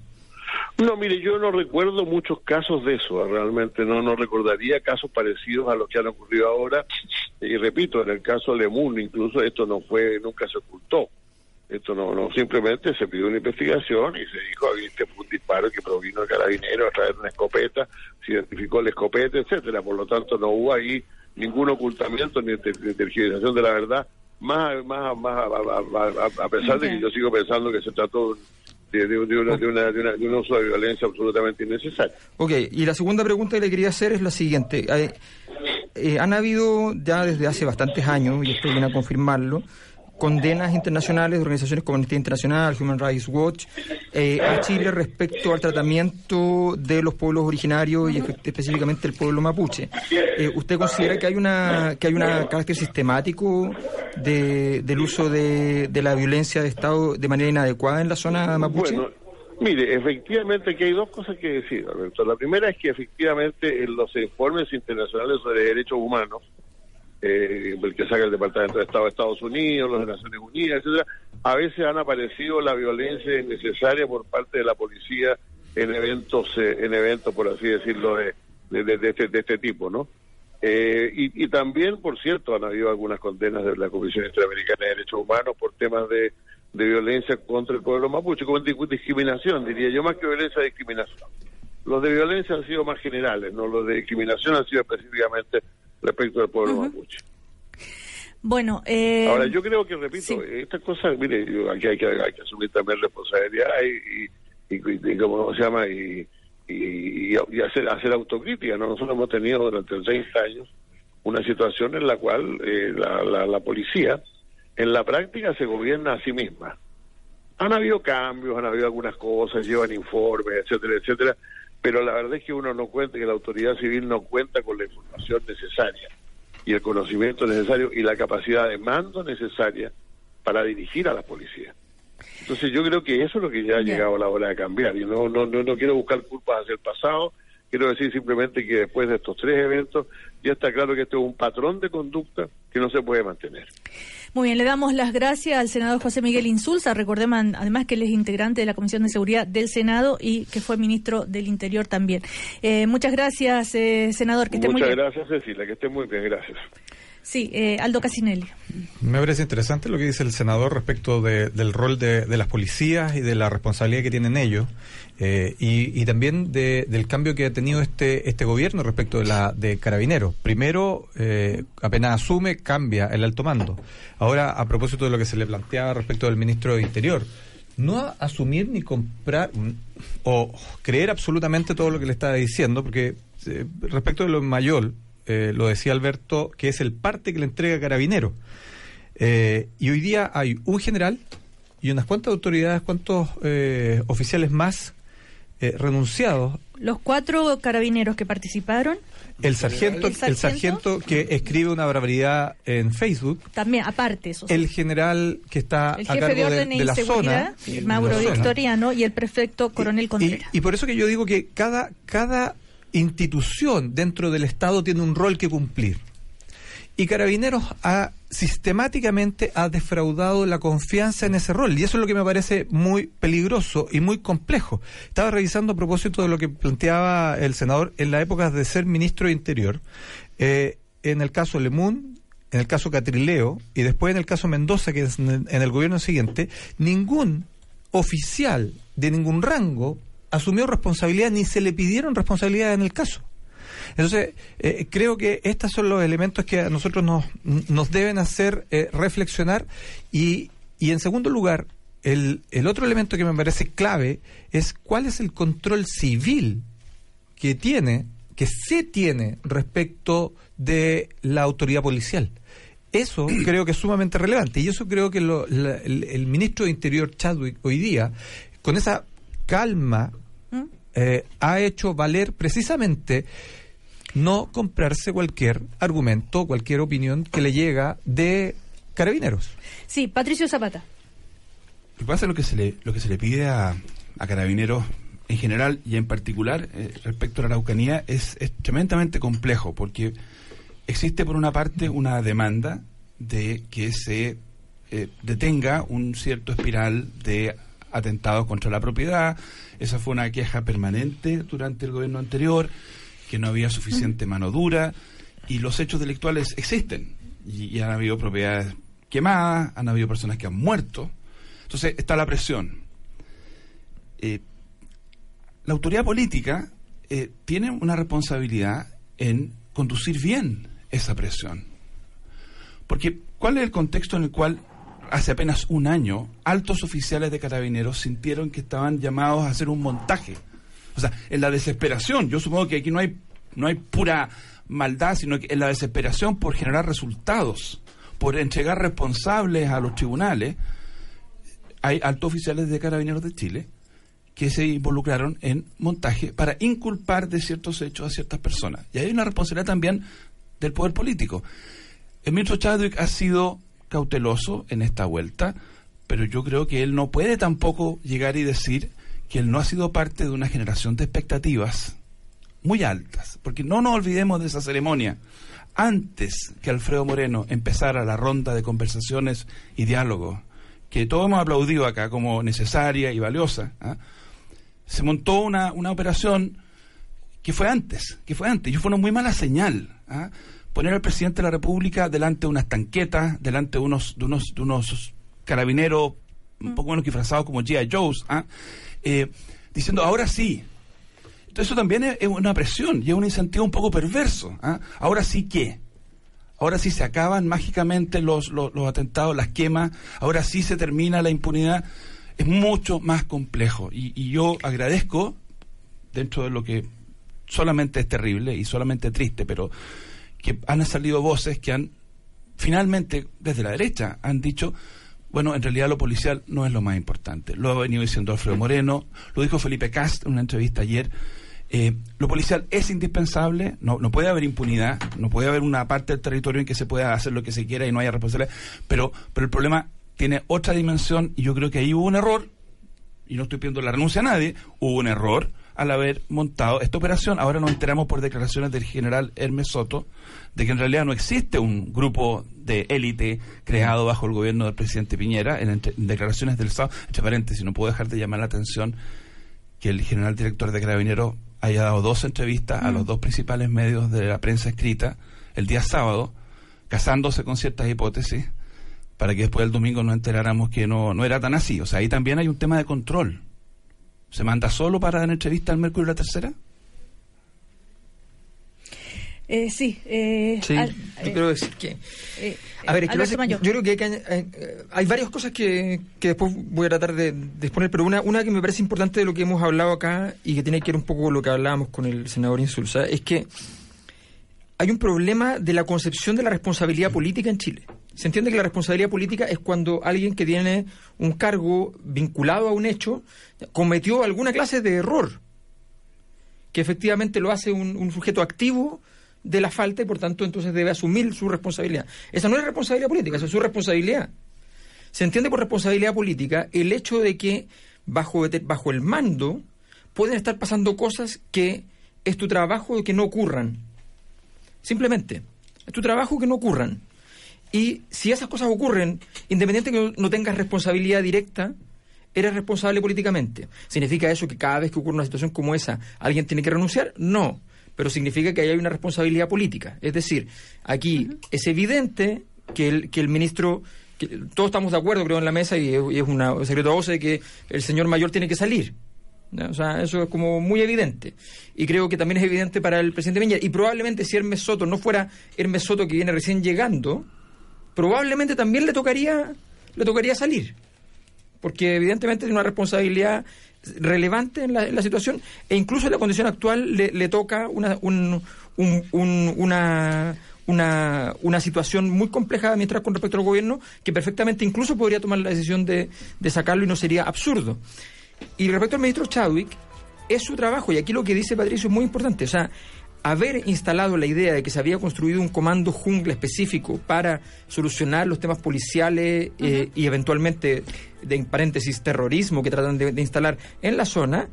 No, mire, yo no recuerdo muchos casos de eso, realmente no no recordaría casos parecidos a los que han ocurrido ahora. Y repito, en el caso Lemun, incluso esto no fue, nunca se ocultó. Esto no, no, simplemente se pidió una investigación y se dijo, este fue un disparo que provino de carabinero a través de una escopeta, se identificó la escopeta, etcétera. Por lo tanto, no hubo ahí ningún ocultamiento ni ter- ni tergiversación de la verdad, más, más, más a, a- a- pesar de que yo sigo pensando que se trató de, de- de una, de, una, de, una- de un uso de violencia absolutamente innecesario. Ok, y la segunda pregunta que le quería hacer es la siguiente. Eh, eh, han habido ya desde hace bastantes años, y esto viene a confirmarlo, condenas internacionales de organizaciones como Amnistía Internacional, Human Rights Watch, eh, a Chile respecto al tratamiento de los pueblos originarios y espe- específicamente el pueblo mapuche. Eh, ¿Usted considera que hay una que hay una carácter sistemático de, del uso de, de la violencia de Estado de manera inadecuada en la zona mapuche? Bueno, mire, efectivamente que hay dos cosas que decir, Alberto. La primera es que efectivamente en los informes internacionales sobre derechos humanos, eh, el que saca el Departamento de Estado de Estados Unidos, los de Naciones Unidas, etcétera, a veces han aparecido la violencia innecesaria por parte de la policía en eventos, eh, en eventos por así decirlo, de, este, este tipo, ¿no? Eh, y, también, por cierto, han habido algunas condenas de la Comisión Interamericana de Derechos Humanos por temas de, violencia contra el pueblo mapuche, como di- discriminación, diría yo, más que violencia, discriminación. Los de violencia han sido más generales, no los de discriminación han sido específicamente respecto al pueblo mapuche. Bueno, eh, Ahora, yo creo que, repito, estas cosas, mire, yo- aquí hay que, hay que asumir también responsabilidad y, y, y- y ¿cómo se llama? Y, y, y hacer, hacer autocrítica, ¿no? Nosotros hemos tenido durante 30 años una situación en la cual eh, la, la, la policía en la práctica se gobierna a sí misma. Han habido cambios, han habido algunas cosas, llevan informes, etcétera, etcétera, pero la verdad es que uno no cuenta, que la autoridad civil no cuenta con la información necesaria y el conocimiento necesario y la capacidad de mando necesaria para dirigir a la policía. Entonces yo creo que eso es lo que ya ha llegado la hora de cambiar y no, no, no, no quiero buscar culpas hacia el pasado, quiero decir simplemente que después de estos tres eventos ya está claro que esto es un patrón de conducta que no se puede mantener. Muy bien, le damos las gracias al senador José Miguel Insulza. Recordemos además que él es integrante de la Comisión de Seguridad del Senado y que fue ministro del Interior también. Eh, muchas gracias, eh, senador. Que esté muy Muchas bien. gracias Cecilia, que esté muy bien, gracias. Sí, eh, Aldo Casinelli. Me parece interesante lo que dice el senador respecto de- del rol de, de las policías y de la responsabilidad que tienen ellos eh, y, y también de- del cambio que ha tenido este este gobierno respecto de la de carabineros. Primero, eh, apenas asume, cambia el alto mando. Ahora, a propósito de lo que se le planteaba respecto del ministro de Interior, no asumir ni comprar mm, o creer absolutamente todo lo que le estaba diciendo, porque eh, respecto de lo mayor, eh, lo decía Alberto, que es el parte que le entrega Carabinero. Eh, y hoy día hay un general y unas cuantas autoridades, cuantos oficiales más eh, renunciados. Los cuatro carabineros que participaron, El sargento, ¿El el sargento? sargento que escribe una barbaridad en Facebook. también, aparte, eso. El general que está el a jefe cargo de orden de, y la seguridad, zona. Mauro de la zona. Victoriano, y el prefecto coronel Y, Contreras. y por eso que yo digo que cada, cada institución dentro del Estado tiene un rol que cumplir. Y Carabineros ha sistemáticamente ha defraudado la confianza en ese rol. Y eso es lo que me parece muy peligroso y muy complejo. Estaba revisando a propósito de lo que planteaba el senador en la época de ser ministro de Interior. eh, en el caso Lemun, en el caso Catrileo y después en el caso Mendoza, que es en el, gobierno siguiente, ningún oficial de ningún rango asumió responsabilidad ni se le pidieron responsabilidad en el caso. Entonces, eh, creo que estos son los elementos que a nosotros nos, nos deben hacer eh, reflexionar y, y, en segundo lugar, el, el otro elemento que me parece clave es cuál es el control civil que tiene, que se tiene respecto de la autoridad policial. Eso [CLEARS THROAT] creo que es sumamente relevante y eso creo que lo, la, el, el, ministro de Interior Chadwick hoy día, con esa calma, ¿Mm? eh, ha hecho valer precisamente no comprarse cualquier argumento, cualquier opinión que le llega de carabineros. Sí, Patricio Zapata. Lo que pasa es lo que se le, lo que se le pide a, a carabineros en general y en particular eh, respecto a la Araucanía es, es tremendamente complejo porque existe por una parte una demanda de que se eh, detenga un cierto espiral de atentados contra la propiedad. Esa fue una queja permanente durante el gobierno anterior, que no había suficiente mano dura, y los hechos delictuales existen. Y, han habido propiedades quemadas, han habido personas que han muerto. Entonces está la presión. Eh, la autoridad política eh, tiene una responsabilidad en conducir bien esa presión. Porque, ¿cuál es el contexto en el cual hace apenas un año altos oficiales de carabineros sintieron que estaban llamados a hacer un montaje? O sea, en la desesperación, yo supongo que aquí no hay, no hay pura maldad, sino que en la desesperación por generar resultados, por entregar responsables a los tribunales, hay altos oficiales de carabineros de Chile que se involucraron en montaje para inculpar de ciertos hechos a ciertas personas. Y hay una responsabilidad también del poder político. El ministro Chadwick ha sido cauteloso en esta vuelta, pero yo creo que él no puede tampoco llegar y decir que él no ha sido parte de una generación de expectativas muy altas, porque no nos olvidemos de esa ceremonia. Antes que Alfredo Moreno empezara la ronda de conversaciones y diálogos, que todos hemos aplaudido acá como necesaria y valiosa, ¿eh? se montó una, una operación que fue antes, que fue antes, y fue una muy mala señal. ¿ah? Poner al presidente de la República delante de unas tanquetas, delante de unos, de unos, de unos carabineros un poco menos disfrazados como G.I. Joe's, ¿ah? Eh, diciendo ahora sí. Entonces eso también es, una presión y es un incentivo un poco perverso. ¿ah? Ahora sí qué. Ahora sí se acaban mágicamente los, los, los atentados, las quemas, ahora sí se termina la impunidad. Es mucho más complejo. Y, y yo agradezco, dentro de lo que solamente es terrible y solamente triste, pero que han salido voces que han finalmente desde la derecha han dicho bueno, en realidad lo policial no es lo más importante. Lo ha venido diciendo Alfredo Moreno, lo dijo Felipe Cast en una entrevista ayer. Eh, lo policial es indispensable, no, no puede haber impunidad, no puede haber una parte del territorio en que se pueda hacer lo que se quiera y no haya responsabilidad, pero, pero el problema tiene otra dimensión y yo creo que ahí hubo un error, y no estoy pidiendo la renuncia a nadie, hubo un error al haber montado esta operación. Ahora nos enteramos por declaraciones del general Hermes Soto de que en realidad no existe un grupo de élite creado bajo el gobierno del presidente Piñera. En, entre, en declaraciones del Estado, entre paréntesis, no puedo dejar de llamar la atención que el general director de Carabineros haya dado dos entrevistas mm. a los dos principales medios de la prensa escrita el día sábado, casándose con ciertas hipótesis, para que después el domingo nos enteráramos que no, no era tan así. O sea, ahí también hay un tema de control. ¿Se manda solo para dar entrevista al Mercurio la Tercera? Eh, sí, eh, sí al, yo creo que, que eh, a ver, es que hace, yo creo que hay, que, hay varias cosas que, que, después voy a tratar de, de, exponer, pero una, una que me parece importante de lo que hemos hablado acá y que tiene que ver un poco con lo que hablábamos con el senador Insulza, es que hay un problema de la concepción de la responsabilidad política en Chile. Se entiende que la responsabilidad política es cuando alguien que tiene un cargo vinculado a un hecho cometió alguna clase de error, que efectivamente lo hace un, sujeto activo de la falta y por tanto entonces debe asumir su responsabilidad. Esa no es responsabilidad política, esa es su responsabilidad. Se entiende por responsabilidad política el hecho de que bajo, bajo el mando pueden estar pasando cosas que es tu trabajo que no ocurran. Simplemente, es tu trabajo que no ocurran. Y si esas cosas ocurren, independiente que no tengas responsabilidad directa, eres responsable políticamente. ¿Significa eso que cada vez que ocurre una situación como esa, alguien tiene que renunciar? No pero significa que hay una responsabilidad política. Es decir, aquí uh -huh. es evidente que el, que el ministro, que todos estamos de acuerdo, creo, en la mesa, y es, y es una secreto a voces de que el señor mayor tiene que salir. O sea, eso es como muy evidente. Y creo que también es evidente para el presidente Piñera. Y probablemente si Hermes Soto no fuera Hermes Soto que viene recién llegando, probablemente también le tocaría, le tocaría salir. Porque evidentemente tiene una responsabilidad relevante en la, situación e incluso en la condición actual le, toca una, un, una, una, una, situación muy compleja mientras con respecto al gobierno que perfectamente incluso podría tomar la decisión de, de sacarlo y no sería absurdo. Y respecto al ministro Chadwick, es su trabajo, y aquí lo que dice Patricio es muy importante. O sea, haber instalado la idea de que se había construido un comando jungla específico para solucionar los temas policiales eh, y eventualmente, de, en paréntesis, terrorismo que tratan de, instalar en la zona,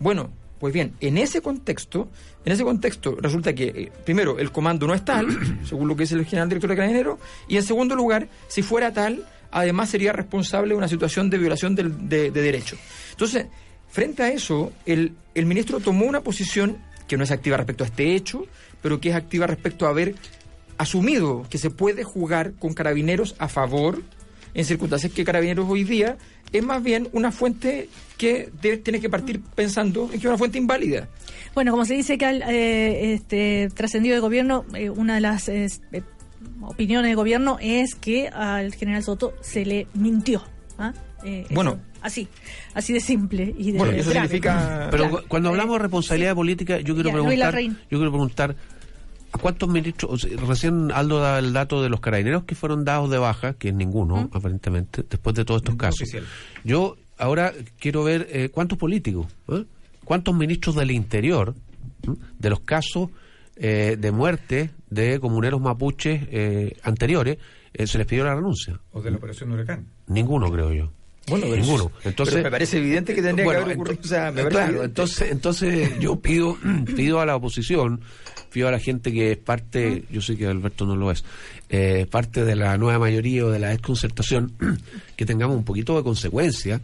bueno, pues bien, en ese contexto, en ese contexto resulta que, eh, primero, el comando no es tal, [CLEARS THROAT] según lo que dice el general director de Carabineros, y en segundo lugar, si fuera tal, además sería responsable de una situación de violación de, de, derechos. Entonces, frente a eso, el, el ministro tomó una posición que no es activa respecto a este hecho, pero que es activa respecto a haber asumido que se puede jugar con carabineros a favor en circunstancias que carabineros hoy día es más bien una fuente que tiene que partir pensando en que es una fuente inválida. Bueno, como se dice que al eh, este, trascendido de gobierno, eh, una de las eh, opiniones de gobierno es que al general Soto se le mintió. ¿ah? Eh, bueno. Así, así de simple y de Bueno, eso significa... Pero cuando hablamos de responsabilidad política, yo quiero preguntar... Yo quiero preguntar... ¿A cuántos ministros? recién Aldo da el dato de los carabineros que fueron dados de baja, que es ninguno, aparentemente, después de todos estos casos. Yo ahora quiero ver eh, cuántos políticos, ¿eh? cuántos ministros del interior, de los casos de muerte de comuneros mapuches anteriores, se les pidió la renuncia. ¿O de la operación Huracán? Ninguno, creo yo. Bueno, ninguno. Entonces, me parece evidente que tendría que haber ocurrido. claro, entonces, entonces yo pido, [CLEARS THROAT] pido a la oposición, pido a la gente que es parte, yo sé que Alberto no lo es, eh, parte de la nueva mayoría o de la desconcertación, [CLEARS THROAT] que tengamos un poquito de consecuencia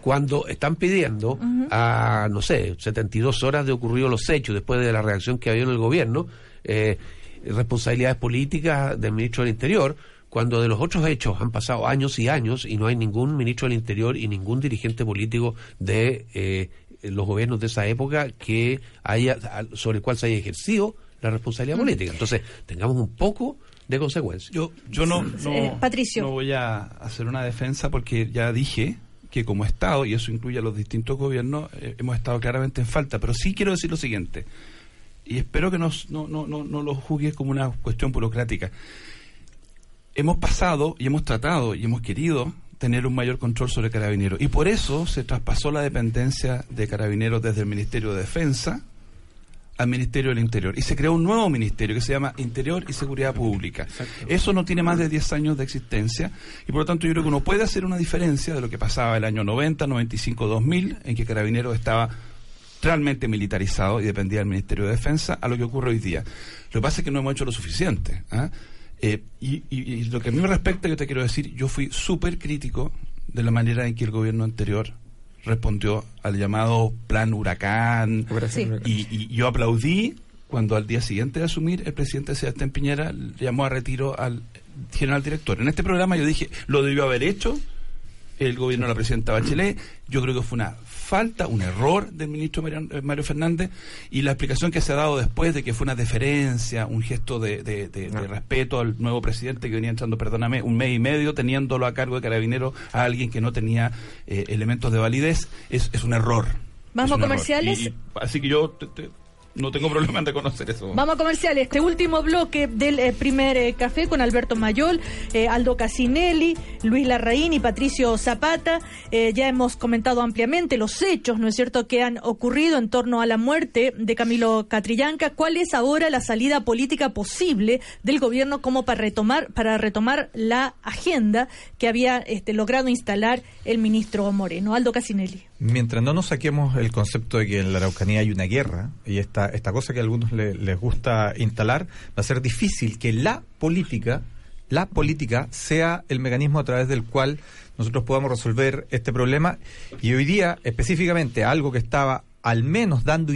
cuando están pidiendo a, no sé, 72 horas de ocurrido los hechos después de la reacción que había en el gobierno, eh, responsabilidades políticas del ministro del Interior cuando de los otros hechos han pasado años y años y no hay ningún ministro del Interior y ningún dirigente político de eh, los gobiernos de esa época que haya sobre el cual se haya ejercido la responsabilidad mm. política. Entonces, tengamos un poco de consecuencia. Yo, yo no, no, Patricio. no voy a hacer una defensa porque ya dije que como Estado, y eso incluye a los distintos gobiernos, eh, hemos estado claramente en falta. Pero sí quiero decir lo siguiente, y espero que no, no, no, no lo juzgues como una cuestión burocrática hemos pasado y hemos tratado y hemos querido tener un mayor control sobre carabineros. Y por eso se traspasó la dependencia de carabineros desde el Ministerio de Defensa al Ministerio del Interior. Y se creó un nuevo ministerio que se llama Interior y Seguridad Pública. Eso no tiene más de 10 años de existencia y por lo tanto yo creo que uno puede hacer una diferencia de lo que pasaba el año 90, 95, 2000, en que Carabineros estaba realmente militarizado y dependía del Ministerio de Defensa, a lo que ocurre hoy día. Lo que pasa es que no hemos hecho lo suficiente. ¿ah? Eh, y, lo que a mí me respecta, yo te quiero decir, yo fui súper crítico de la manera en que el gobierno anterior respondió al llamado plan huracán. Y, yo aplaudí cuando al día siguiente de asumir el presidente Sebastián Piñera llamó a retiro al general director. En este programa yo dije, lo debió haber hecho el gobierno de la presidenta Bachelet. Yo creo que fue una falta, un error del ministro eh, Mario Fernández y la explicación que se ha dado después de que fue una deferencia, un gesto de, respeto al nuevo presidente que venía entrando, perdóname, un mes y medio teniéndolo a cargo de carabinero a alguien que no tenía eh, elementos de validez, es, un error. Vamos a comerciales. así que yo no tengo problema en reconocer eso. Vamos a comerciales. Este último bloque del eh, primer eh, café con Alberto Mayol, eh, Aldo Casinelli, Luis Larraín y Patricio Zapata. ya hemos comentado ampliamente los hechos, ¿no es cierto?, que han ocurrido en torno a la muerte de Camilo Catrillanca. ¿Cuál es ahora la salida política posible del gobierno como para retomar, para retomar la agenda que había este, logrado instalar el ministro Moreno? Aldo Casinelli. Mientras no nos saquemos el concepto de que en la Araucanía hay una guerra y esta, esta cosa que a algunos les gusta instalar, va a ser difícil que la política, la política sea el mecanismo a través del cual nosotros podamos resolver este problema. Y hoy día, específicamente, algo que estaba al menos dando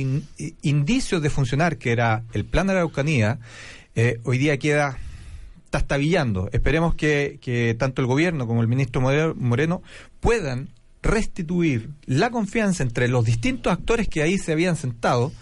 indicios de funcionar, que era el plan de Araucanía, eh, hoy día queda tastabillando. Esperemos que, que tanto el gobierno como el ministro Moreno puedan restituir la confianza entre los distintos actores que ahí se habían sentado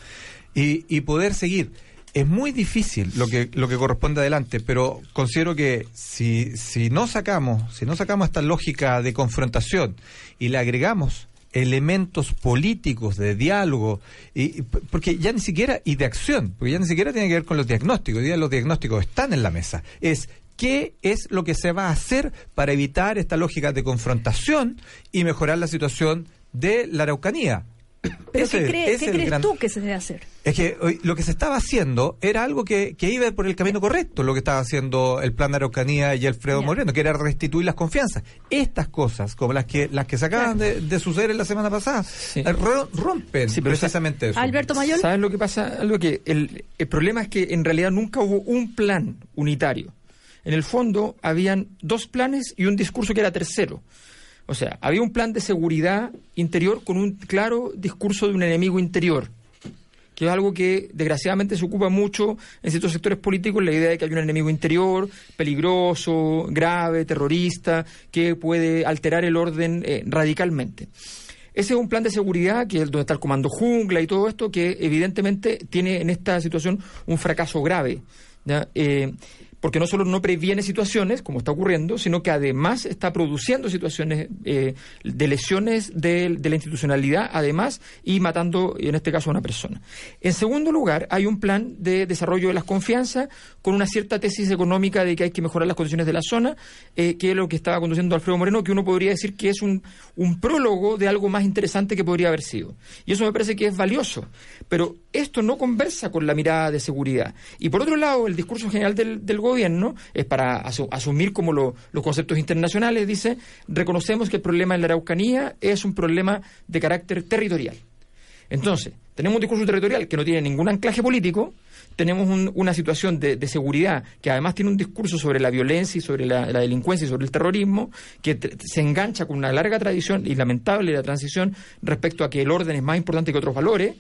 y, y poder seguir. Es muy difícil lo que, lo que corresponde adelante, pero considero que si, si no sacamos, si no sacamos esta lógica de confrontación y le agregamos elementos políticos de diálogo y, porque ya ni siquiera y de acción porque ya ni siquiera tiene que ver con los diagnósticos día los diagnósticos están en la mesa es qué es lo que se va a hacer para evitar esta lógica de confrontación y mejorar la situación de la Araucanía [COUGHS] ¿Pero Ese- qué, cree- ese qué crees gran- tú que se debe hacer? es que hoy lo que se estaba haciendo era algo que, que iba por el camino correcto, lo que estaba haciendo el plan de Araucanía y Alfredo Ya. Moreno, que era restituir las confianzas. Estas cosas, como las que las que se acaban de, de suceder en la semana pasada, eh, ro- rompen Sí, precisamente eso. Alberto Mayol. ¿Sabes lo que pasa? Algo que el, el problema es que en realidad nunca hubo un plan unitario. En el fondo habían dos planes y un discurso que era tercero. O sea, había un plan de seguridad interior con un claro discurso de un enemigo interior, que es algo que desgraciadamente se ocupa mucho en ciertos sectores políticos, la idea de que hay un enemigo interior peligroso, grave, terrorista, que puede alterar el orden eh, radicalmente. Ese es un plan de seguridad que es donde está el comando jungla y todo esto que evidentemente tiene en esta situación un fracaso grave. ¿ya? Eh, porque no solo no previene situaciones, como está ocurriendo, sino que además está produciendo situaciones eh, de lesiones de, la institucionalidad, además, y matando, en este caso, a una persona. En segundo lugar, hay un plan de desarrollo de las confianzas con una cierta tesis económica de que hay que mejorar las condiciones de la zona, eh, que es lo que estaba conduciendo Alfredo Moreno, que uno podría decir que es un, un prólogo de algo más interesante que podría haber sido. Y eso me parece que es valioso. Pero esto no conversa con la mirada de seguridad. Y por otro lado, el discurso general del, del gobierno es para asu- asumir como lo- los conceptos internacionales, dice, reconocemos que el problema en la Araucanía es un problema de carácter territorial. Entonces, tenemos un discurso territorial que no tiene ningún anclaje político, tenemos un- una situación de, de seguridad que además tiene un discurso sobre la violencia y sobre la, la delincuencia y sobre el terrorismo, que se engancha con una larga tradición y lamentable la transición respecto a que el orden es más importante que otros valores.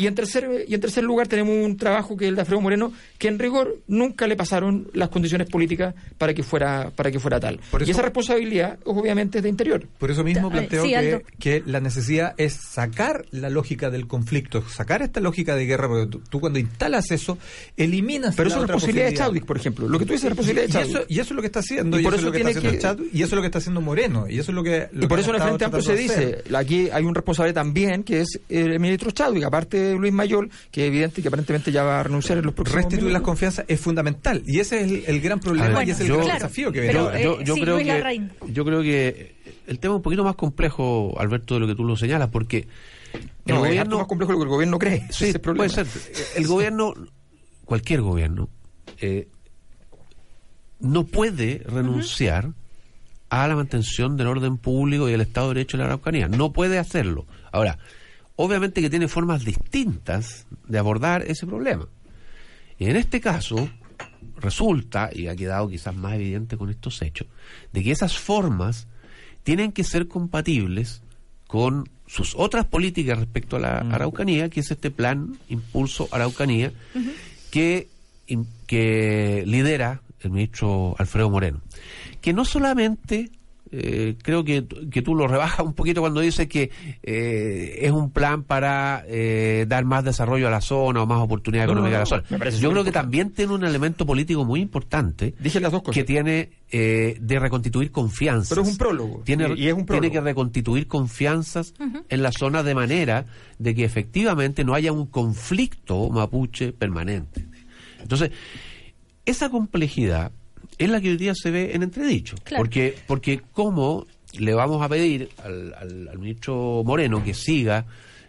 Y en tercer, y en tercer lugar tenemos un trabajo que es el de Alfredo Moreno, que en rigor nunca le pasaron las condiciones políticas para que fuera, para que fuera tal. Por y esa responsabilidad, obviamente, es de interior. Por eso mismo planteo sí, que, que la necesidad es sacar la lógica del conflicto, sacar esta lógica de guerra, porque tú, tú cuando instalas eso, eliminas Pero la eso es responsabilidad de. Chadwick, por ejemplo. Lo que tú dices es Y- responsabilidad de y Chadwick. eso, y eso es lo que está haciendo, Y y, por eso es eso lo que está haciendo que- Chadwick, y eso es lo que está haciendo Moreno, y eso es lo que lo y por que eso en el Frente Amplio se dice, aquí hay un responsable también, que es el ministro Chadwick, aparte de Luis Mayol, que es evidente que aparentemente ya va a renunciar en los próximos Restituir las confianzas es fundamental, y ese es el, el gran problema ver, y es el yo- gran claro, desafío que viene. yo, eh, yo sí, creo Luis que yo creo que el tema es un poquito más complejo, Alberto, de lo que tú lo señalas, porque el No, es gobierno más complejo de lo que el gobierno cree. Sí, puede ser. El gobierno, cualquier gobierno, eh, no puede renunciar a la mantención del orden público y el Estado de Derecho en la Araucanía. No puede hacerlo. Ahora, obviamente que tiene formas distintas de abordar ese problema. Y en este caso, resulta, y ha quedado quizás más evidente con estos hechos, de que esas formas tienen que ser compatibles con sus otras políticas respecto a la Araucanía, que es este plan Impulso Araucanía, que lidera el ministro Alfredo Moreno. Que no solamente, eh, creo que, que tú lo rebajas un poquito cuando dices que eh, es un plan para eh, dar más desarrollo a la zona o más oportunidad No, económica no, a la zona. me Yo creo que también tiene un elemento político muy importante Dije las dos cosas. que tiene eh, de reconstituir confianzas. Pero es un prólogo. Tiene, Y- es un tiene prólogo. que reconstituir confianzas en la zona de manera de que efectivamente no haya un conflicto mapuche permanente. Entonces, esa complejidad es la que hoy día se ve en entredicho. Claro. Porque, porque cómo le vamos a pedir al, al- al ministro Moreno que siga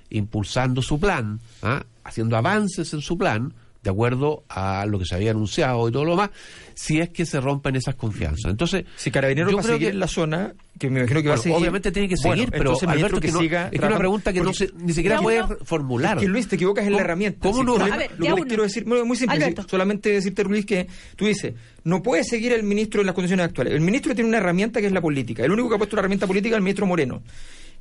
impulsando su plan, ¿ah? haciendo avances en su plan, de acuerdo a lo que se había anunciado y todo lo demás, si es que se rompen esas confianzas. Entonces, Si Carabineros yo va a creo seguir que- en la zona, que me imagino que va a bueno, seguir. obviamente tiene que Bueno, seguir, pero entonces el Alberto, ministro que no- siga es que una pregunta que no se- ni siquiera Ya puede uno- formular. Es que Luis, te equivocas en la ¿Cómo- herramienta. ¿Cómo no? A problema- ver, lo que uno. quiero decir, muy, muy simple, Alberto. solamente decirte, Luis, que tú dices, no puede seguir el ministro en las condiciones actuales. El ministro tiene una herramienta que es la política. El único que ha puesto una herramienta política es el ministro Moreno.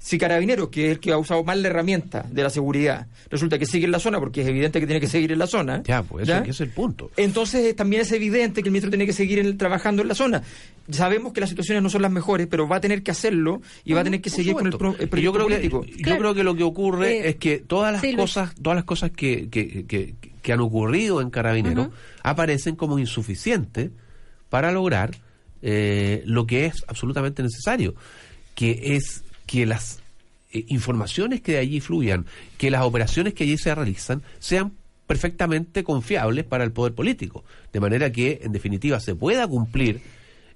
Si Carabineros, que es el que ha usado más la herramienta de la seguridad, resulta que sigue en la zona, porque es evidente que tiene que seguir en la zona. Ya, pues eso es el punto. Entonces eh, también es evidente que el ministro tiene que seguir en- trabajando en la zona. Sabemos que las situaciones no son las mejores, pero va a tener que hacerlo y va a tener que seguir con el, pro- el proyecto yo creo político. que yo creo que lo que ocurre Eh, es que todas las sí, cosas todas las cosas que, que, que- que han ocurrido en Carabineros aparecen como insuficientes para lograr eh, lo que es absolutamente necesario que es que las eh, informaciones que de allí fluyan que las operaciones que allí se realizan sean perfectamente confiables para el poder político. De manera que en definitiva se pueda cumplir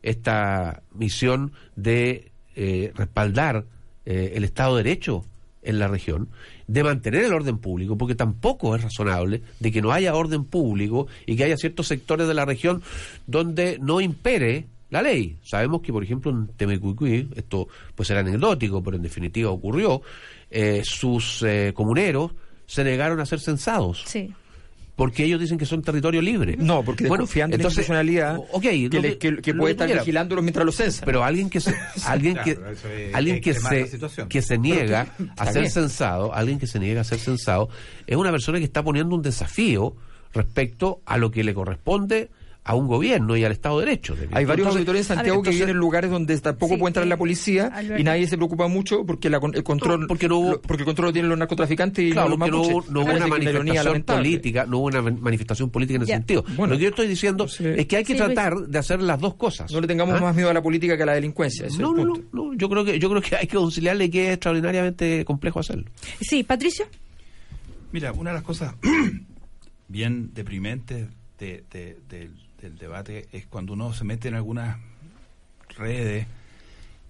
esta misión de eh, respaldar eh, el Estado de Derecho en la región, de mantener el orden público, porque tampoco es razonable de que no haya orden público y que haya ciertos sectores de la región donde no impere la ley. Sabemos que, por ejemplo, en Temecuicui, esto pues era anecdótico, pero en definitiva ocurrió, eh, sus eh, comuneros se negaron a ser censados. Sí. Porque ellos dicen que son territorio libre. No, porque desconfían de la institucionalidad ok, que, le- que- que lo puede estar quieras. vigilándolos mientras los censan. Pero alguien que se, [LAUGHS] alguien que, Claro, eso es alguien que la se, situación. que se niega que- a ser bien. censado, alguien que se niega a ser censado, es una persona que está poniendo un desafío respecto a lo que le corresponde a un gobierno y al Estado de Derecho. Hay varios auditores en Santiago que entonces- viven en lugares donde tampoco puede entrar la policía Alberto. y nadie se preocupa mucho porque la con- el control porque, lo- porque el control lo tienen los narcotraficantes y Claro, los no hubo, no una que manifestación política, no hubo una man- manifestación política en ese sentido. Bueno, lo que yo estoy diciendo es que hay que Sí, tratar de hacer las dos cosas. No le tengamos ¿Ah? más miedo a la política que a la delincuencia. ese es No, el no, punto. no, no, yo creo que yo creo que hay que conciliarle que es extraordinariamente complejo hacerlo. Sí, Patricio. Mira, una de las cosas [CLEARS THROAT] bien deprimentes de- de- del, del debate es cuando uno se mete en algunas redes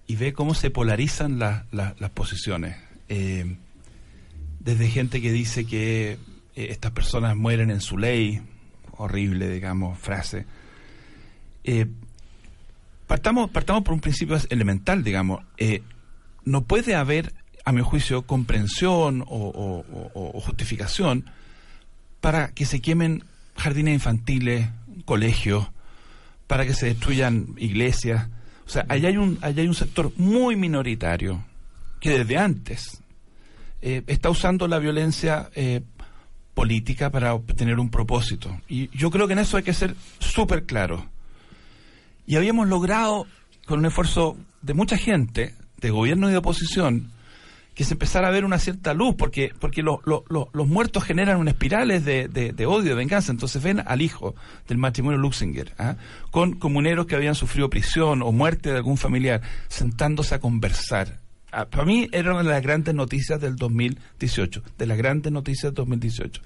y ve cómo se polarizan la- la- las posiciones. Eh, desde gente que dice que eh, estas personas mueren en su ley, horrible, digamos, frase. Eh, partamos, partamos por un principio elemental, digamos. No puede haber, a mi juicio, comprensión o- o justificación para que se quemen jardines infantiles, colegios, para que se destruyan iglesias. O sea, allá hay un, allá hay un sector muy minoritario que desde antes eh, está usando la violencia eh, política para obtener un propósito. Y yo creo que en eso hay que ser súper claro. Y habíamos logrado, con un esfuerzo de mucha gente, de gobierno y de oposición, que se empezara a ver una cierta luz, porque, porque lo- lo- lo- los muertos generan unas espirales de, de- odio, de venganza. Entonces ven al hijo del matrimonio Luxinger, ¿ah? con comuneros que habían sufrido prisión o muerte de algún familiar, sentándose a conversar. Ah, para mí era una de las grandes noticias del 2018, de las grandes noticias del 2018.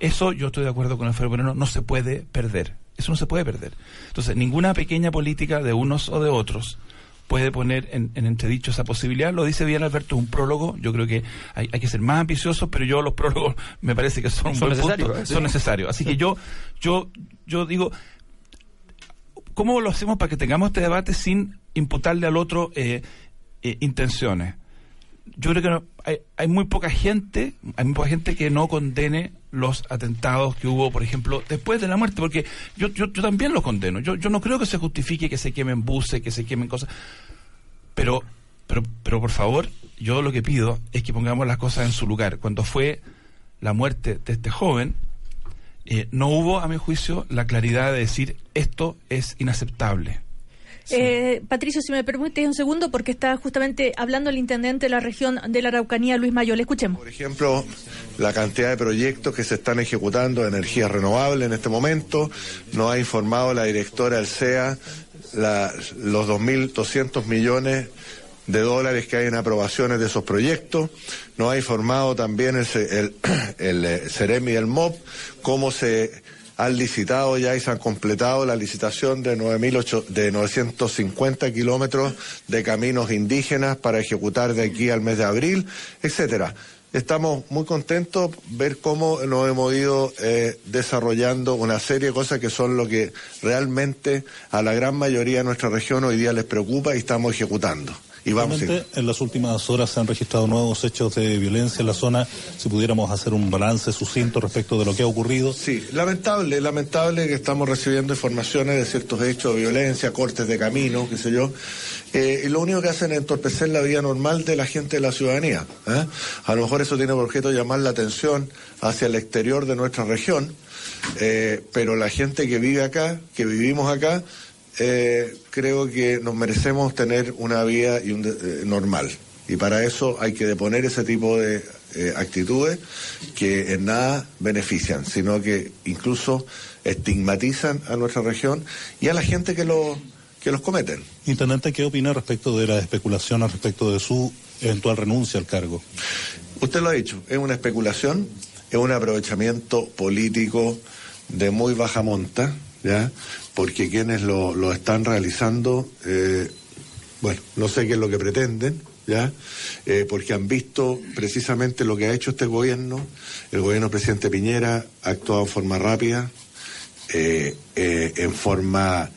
Eso yo estoy de acuerdo con Alfredo Moreno, no se puede perder. Eso no se puede perder. Entonces, ninguna pequeña política de unos o de otros puede poner en, en entredicho esa posibilidad. Lo dice bien Alberto, es un prólogo. Yo creo que hay, hay que ser más ambiciosos, pero yo los prólogos [LAUGHS] me parece que son, Son necesarios, ¿eh? son necesarios. Así que yo, yo, yo digo, ¿cómo lo hacemos para que tengamos este debate sin imputarle al otro eh, eh, intenciones? Yo creo que no- hay, hay muy poca gente, hay muy poca gente que no condene los atentados que hubo, por ejemplo, después de la muerte, porque yo, yo, yo también los condeno. Yo, yo no creo que se justifique que se quemen buses, que se quemen cosas. Pero, pero, pero por favor, yo lo que pido es que pongamos las cosas en su lugar. Cuando fue la muerte de este joven, eh, no hubo, a mi juicio, la claridad de decir esto es inaceptable. Eh, Patricio, si me permites un segundo, porque está justamente hablando el intendente de la región de la Araucanía, Luis Mayol. Escuchemos. Por ejemplo, la cantidad de proyectos que se están ejecutando de energía renovable en este momento. Nos ha informado la directora del CEA la- los 2.200 millones de dólares que hay en aprobaciones de esos proyectos. Nos ha informado también el, el, [CLEARS THROAT] el, eh, Ceremi del MOP cómo se han licitado ya y se han completado la licitación de, 9.800 de 950 kilómetros de caminos indígenas para ejecutar de aquí al mes de abril, etcétera. Estamos muy contentos ver cómo nos hemos ido eh, desarrollando una serie de cosas que son lo que realmente a la gran mayoría de nuestra región hoy día les preocupa y estamos ejecutando. Y vamos En las últimas horas se han registrado nuevos hechos de violencia en la zona. Si pudiéramos hacer un balance sucinto respecto de lo que ha ocurrido. Sí, lamentable, lamentable que estamos recibiendo informaciones de ciertos hechos de violencia, cortes de camino, qué sé yo. Eh, y lo único que hacen es entorpecer la vida normal de la gente de la ciudadanía. ¿eh? A lo mejor eso tiene por objeto llamar la atención hacia el exterior de nuestra región, eh, pero la gente que vive acá, que vivimos acá, eh, creo que nos merecemos tener una vida y un de- eh, normal. Y para eso hay que deponer ese tipo de eh, actitudes que en nada benefician, sino que incluso estigmatizan a nuestra región y a la gente que, lo, que los cometen. Intendente, ¿qué opina respecto de la especulación al respecto de su eventual renuncia al cargo? Usted lo ha dicho, es una especulación, es un aprovechamiento político de muy baja monta, ¿ya? Porque quienes lo, lo están realizando, eh, bueno, no sé qué es lo que pretenden, ¿ya? Eh, porque han visto precisamente lo que ha hecho este gobierno, el gobierno del presidente Piñera ha actuado en forma rápida, eh, eh, en forma,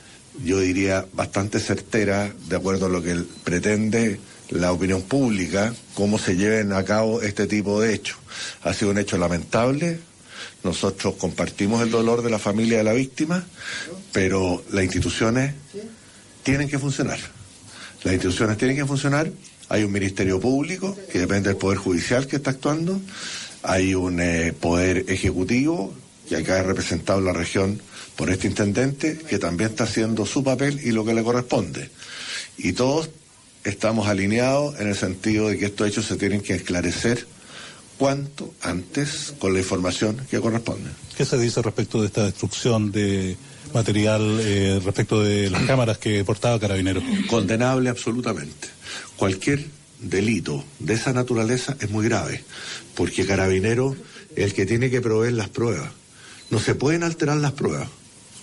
yo diría, bastante certera, de acuerdo a lo que pretende la opinión pública, cómo se lleven a cabo este tipo de hechos. Ha sido un hecho lamentable, nosotros compartimos el dolor de la familia de la víctima, pero las instituciones tienen que funcionar. Las instituciones tienen que funcionar. Hay un ministerio público que depende del Poder Judicial que está actuando. Hay un eh, Poder Ejecutivo que acá es representado en la región por este intendente que también está haciendo su papel y lo que le corresponde. Y todos estamos alineados en el sentido de que estos hechos se tienen que esclarecer cuanto antes con la información que corresponde. ¿Qué se dice respecto de esta destrucción de material eh, respecto de las cámaras que portaba Carabineros? Condenable absolutamente. Cualquier delito de esa naturaleza es muy grave, porque Carabinero es el que tiene que proveer las pruebas. No se pueden alterar las pruebas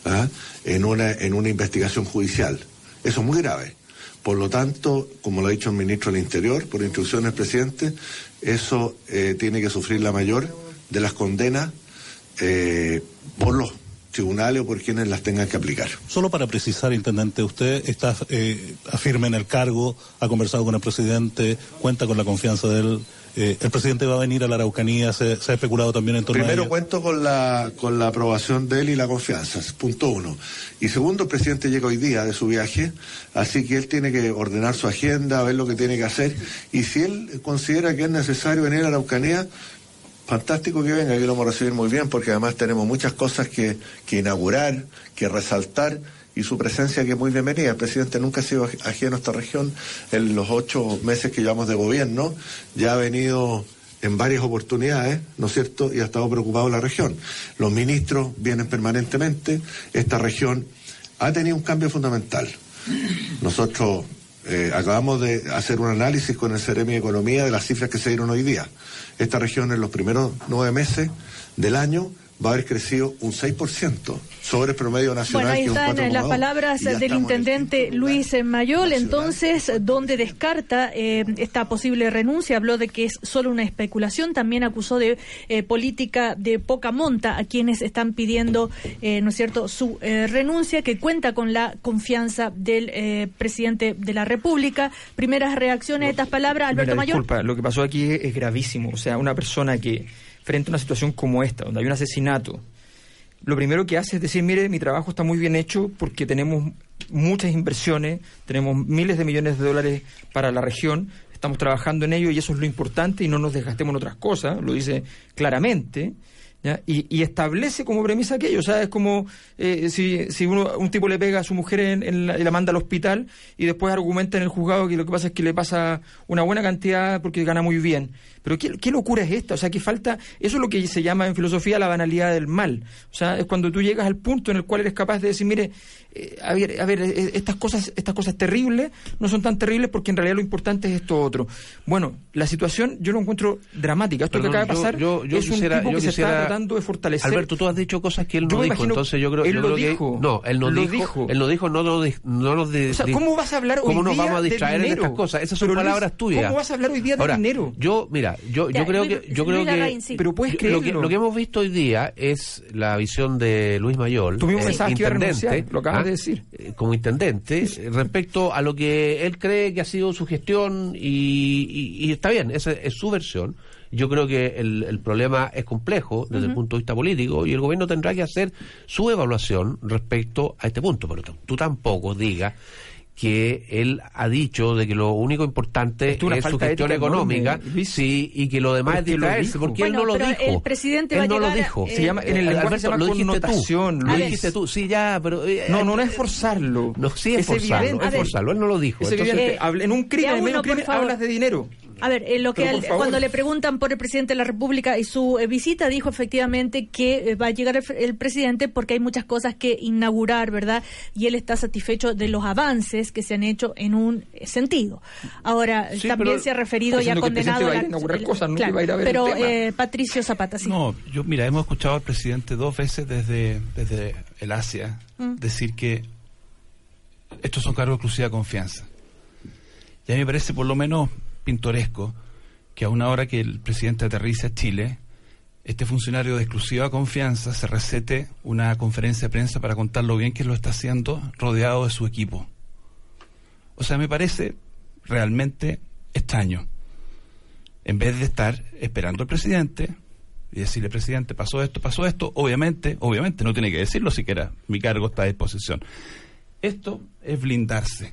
¿ah? en, una, en una investigación judicial. Eso es muy grave. Por lo tanto, como lo ha dicho el ministro del Interior, por instrucciones del presidente, eso eh, tiene que sufrir la mayor de las condenas eh, por los tribunales o por quienes las tengan que aplicar. Solo para precisar, Intendente, usted está eh, afirme en el cargo, ha conversado con el presidente, cuenta con la confianza de él. Eh, el presidente va a venir a la Araucanía, se, se ha especulado también en torno a Primero ello. cuento con la, con la aprobación de él y la confianza, punto uno. Y segundo, el presidente llega hoy día de su viaje, así que él tiene que ordenar su agenda, ver lo que tiene que hacer. Y si él considera que es necesario venir a la Araucanía, fantástico que venga, que lo vamos a recibir muy bien, porque además tenemos muchas cosas que, que inaugurar, que resaltar. Y su presencia que es muy bienvenida. El presidente nunca ha sido aj- ajeno a esta región. En los ocho meses que llevamos de gobierno, ya ha venido en varias oportunidades, ¿no es cierto? Y ha estado preocupado en la región. Los ministros vienen permanentemente. Esta región ha tenido un cambio fundamental. Nosotros eh, acabamos de hacer un análisis con el Ceremi de Economía de las cifras que se dieron hoy día. Esta región en los primeros nueve meses del año va a haber crecido un 6% sobre el promedio nacional. Bueno, ahí que es un están las 4,2, palabras del intendente Luis Mayol. Entonces, donde descarta eh, esta posible renuncia, habló de que es solo una especulación. También acusó de eh, política de poca monta a quienes están pidiendo, eh, ¿no es cierto?, su eh, renuncia, que cuenta con la confianza del eh, presidente de la República. Primeras reacciones a estas palabras, Alberto Mira, Mayor. disculpa, lo que pasó aquí es gravísimo. O sea, una persona que, frente a una situación como esta, donde hay un asesinato, lo primero que hace es decir, mire, mi trabajo está muy bien hecho porque tenemos muchas inversiones, tenemos miles de millones de dólares para la región, estamos trabajando en ello y eso es lo importante y no nos desgastemos en otras cosas, lo dice claramente. ¿Ya? Y, establece como premisa aquello, o sea, es como eh, si, si uno, un tipo le pega a su mujer en la- y la manda al hospital y después argumenta en el juzgado que lo que pasa es que le pasa una buena cantidad porque gana muy bien. Pero ¿qué, qué locura es esta? O sea, que falta, eso es lo que se llama en filosofía la banalidad del mal. O sea, es cuando tú llegas al punto en el cual eres capaz de decir, mire, eh, a ver, a ver, eh, estas cosas, estas cosas terribles no son tan terribles porque en realidad lo importante es esto otro. Bueno, la situación yo lo encuentro dramática. Esto Perdón, que acaba de yo- pasar yo- yo es quisiera- un tipo yo que se está tratando de fortalecer. Alberto, tú has dicho cosas que él no dijo, imagino- entonces yo creo, él yo lo creo que- dijo. no, él no Lo dijo, dijo. él no dijo, no lo, di- no lo de- O sea, ¿cómo vas a hablar hoy ¿Cómo nos día vamos a de distraer en dinero? estas cosas? Esas son Pero, Luis, palabras tuyas. ¿cómo vas a hablar hoy día de Ahora, dinero? Yo, mira, yo, yo Ya, creo Luis- que, yo creo que, sí. Pero puedes yo- lo que, creerlo. lo que hemos visto hoy día es la visión de Luis Mayol, Tú mismo eh, pensabas que iba a intendente, renunciar, lo acabas. De decir. eh, como intendente, eh, respecto a lo que él cree que ha sido su gestión y, y- y está bien, esa es su versión. Yo creo que el, el problema es complejo desde el punto de vista político y el gobierno tendrá que hacer su evaluación respecto a este punto. Pero tú tampoco digas que él ha dicho de que lo único importante es una es su gestión económica enorme, sí, y que lo demás es distraerse, porque él no lo dijo. el presidente él va no llegar lo dijo. eh, Se llama- en el lenguaje se llama lo dijiste tú. connotación, Lo Luis. dijiste tú. Sí, ya, pero... eh, No, no, no eh, es forzarlo. No, sí es, Es forzarlo, evidente. es forzarlo. Él no lo dijo. Es Entonces, evidente. Eh, en un crimen, en medio crimen, hablas de dinero. A ver, eh, lo que al- cuando le preguntan por el presidente de la República y su eh, visita, dijo efectivamente que eh, va a llegar el, el presidente porque hay muchas cosas que inaugurar, ¿verdad? Y él está satisfecho de los avances que se han hecho en un sentido. Ahora, Sí, también se ha referido y ha diciendo que el presidente condenado va a ir la- a inaugurar el- cosas, nunca claro, va a ir a ver el Pero tema. eh, Patricio Zapata, sí. No, yo, mira, hemos escuchado al presidente dos veces desde, desde el Asia Mm. decir que estos son cargos de exclusiva confianza. Y a mí me parece por lo menos pintoresco que a una hora que el presidente aterriza a Chile, este funcionario de exclusiva confianza se recete una conferencia de prensa para contar lo bien que lo está haciendo rodeado de su equipo. O sea, me parece realmente extraño. En vez de estar esperando al presidente y decirle, presidente, pasó esto, pasó esto, obviamente, obviamente no tiene que decirlo siquiera, mi cargo está a disposición. Esto es blindarse.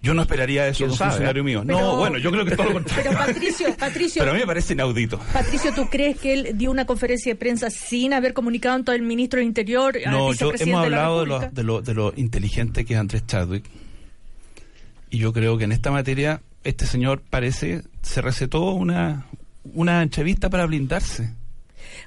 Yo no esperaría eso de ¿Quién un sabe, funcionario eh? mío. Pero- no, bueno, yo creo que todo lo contrario. Pero Patricio, Patricio, [LAUGHS] Pero a mí me parece inaudito. Patricio, ¿tú crees que él dio una conferencia de prensa sin haber comunicado en todo el ministro del Interior, al No, yo, hemos hablado de lo, de, lo, de lo inteligente que es Andrés Chadwick. Y yo creo que en esta materia este señor parece, se recetó una, una entrevista para blindarse.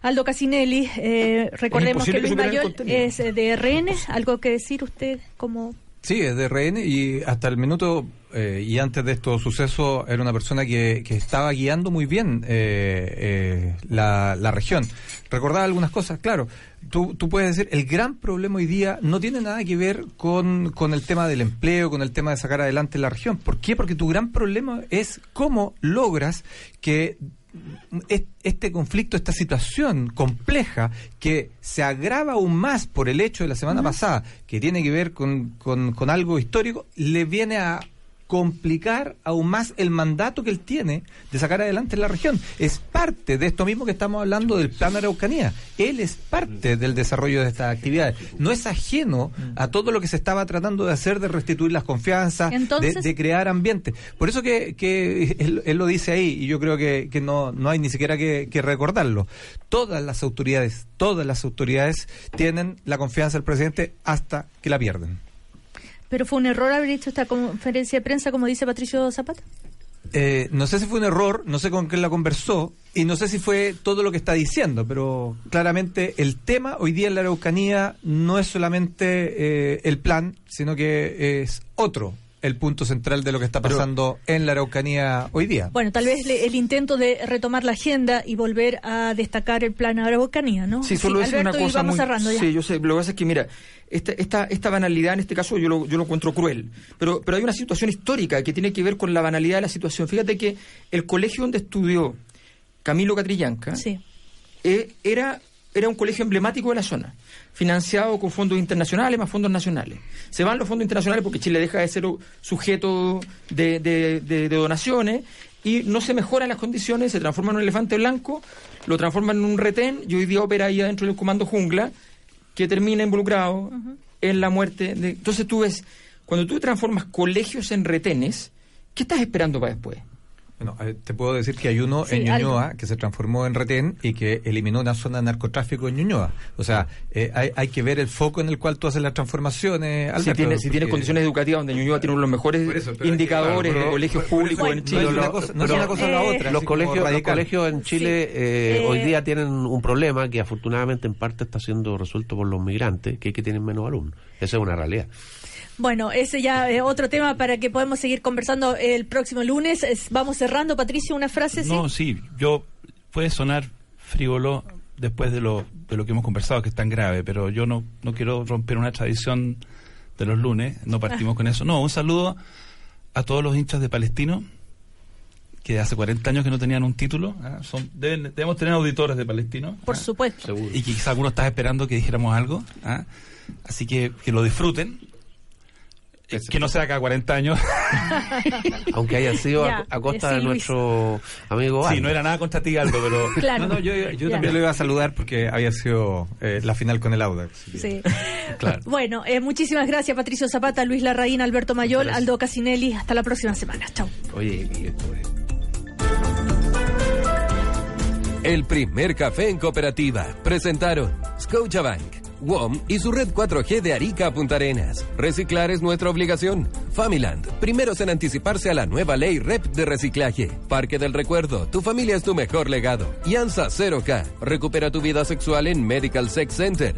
Aldo Casinelli, eh, recordemos que Luis contenido. es de RN. ¿Algo que decir usted como Sí, es de RN y hasta el minuto eh, y antes de estos sucesos era una persona que, que estaba guiando muy bien eh, eh, la, la región. Recordaba algunas cosas, claro. Tú, tú puedes decir, el gran problema hoy día no tiene nada que ver con, con el tema del empleo, con el tema de sacar adelante la región. ¿Por qué? Porque tu gran problema es cómo logras que este conflicto, esta situación compleja que se agrava aún más por el hecho de la semana pasada, que tiene que ver con, con- con algo histórico, le viene a complicar aún más el mandato que él tiene de sacar adelante la región. Es parte de esto mismo que estamos hablando del plan Araucanía. Él es parte del desarrollo de estas actividades. No es ajeno a todo lo que se estaba tratando de hacer, de restituir las confianzas, de, crear ambiente. Por eso que, que [LAUGHS] él, él lo dice ahí y yo creo que, que no, no hay ni siquiera que, que recordarlo. Todas las autoridades, todas las autoridades tienen la confianza del presidente hasta que la pierden. Pero fue un error haber hecho esta conferencia de prensa, como dice Patricio Zapata. Eh, no sé si fue un error, no sé con quién la conversó y no sé si fue todo lo que está diciendo, pero claramente el tema hoy día en la Araucanía no es solamente eh, el plan, sino que es otro el punto central de lo que está pasando en la Araucanía hoy día. Bueno, tal vez le- el intento de retomar la agenda y volver a destacar el plan Araucanía, ¿no? Sí, solo decir Alberto, una y cosa vamos muy... cerrando ya. Sí, yo sé, lo que pasa es que, mira, esta, esta, esta banalidad en este caso yo lo, yo lo encuentro cruel, pero, pero hay una situación histórica que tiene que ver con la banalidad de la situación. Fíjate que el colegio donde estudió Camilo Catrillanca eh, era, era un colegio emblemático de la zona, financiado con fondos internacionales más fondos nacionales. Se van los fondos internacionales porque Chile deja de ser sujeto de, de- de- de donaciones y no se mejoran las condiciones, se transforma en un elefante blanco, lo transforman en un retén y hoy día opera ahí adentro del comando jungla que termina involucrado en la muerte. De... Entonces tú ves, cuando tú transformas colegios en retenes, ¿qué estás esperando para después? Bueno, eh, te puedo decir que hay uno Sí, en algo. Ñuñoa que se transformó en retén y que eliminó una zona de narcotráfico en Ñuñoa. O sea, eh, hay, hay que ver el foco en el cual tú haces las transformaciones. si Alberto, tienes si tienes porque- condiciones educativas donde Ñuñoa tiene uno de los mejores eso, indicadores de colegios públicos en no Chile. es una cosa- no es una cosa o la otra, Los colegios, los colegios en Chile eh, Eh, hoy día tienen un problema que afortunadamente en parte está siendo resuelto por los migrantes, que es que tienen menos alumnos. Esa es una realidad. Bueno, ese ya es otro tema para que podamos seguir conversando el próximo lunes. Es- vamos cerrando, Patricio, una frase, ¿sí? No, sí, yo puede sonar frívolo después de lo, de lo que hemos conversado, que es tan grave, pero yo no, no quiero romper una tradición de los lunes, no partimos con eso. No, un saludo a todos los hinchas de Palestino, que hace 40 años que no tenían un título. ¿ah? Son, deben- debemos tener auditores de Palestino. Por ¿ah? supuesto. Y que quizá alguno estaba esperando que dijéramos algo. ¿ah? Así que que lo disfruten. Eh, Que no sea cada 40 años. [LAUGHS] Aunque haya sido a, a costa sí, de Luis. nuestro amigo Sí, Aldo. no era nada contra ti, Aldo, pero... [LAUGHS] Claro. No, no, yo, también lo iba a saludar porque había sido eh, la final con el Audax. Sí. [LAUGHS] Claro. Bueno, eh, muchísimas gracias Patricio Zapata, Luis Larraín, Alberto Mayol, Aldo Casinelli. Hasta la próxima semana. Chao. Oye, y esto es- El primer café en cooperativa. Presentaron Scotiabank, WOM y su red 4G de Arica a Punta Arenas. Reciclar es nuestra obligación. Familand, primeros en anticiparse a la nueva ley REP de reciclaje. Parque del Recuerdo, tu familia es tu mejor legado. Y ANSA 0K, recupera tu vida sexual en Medical Sex Center.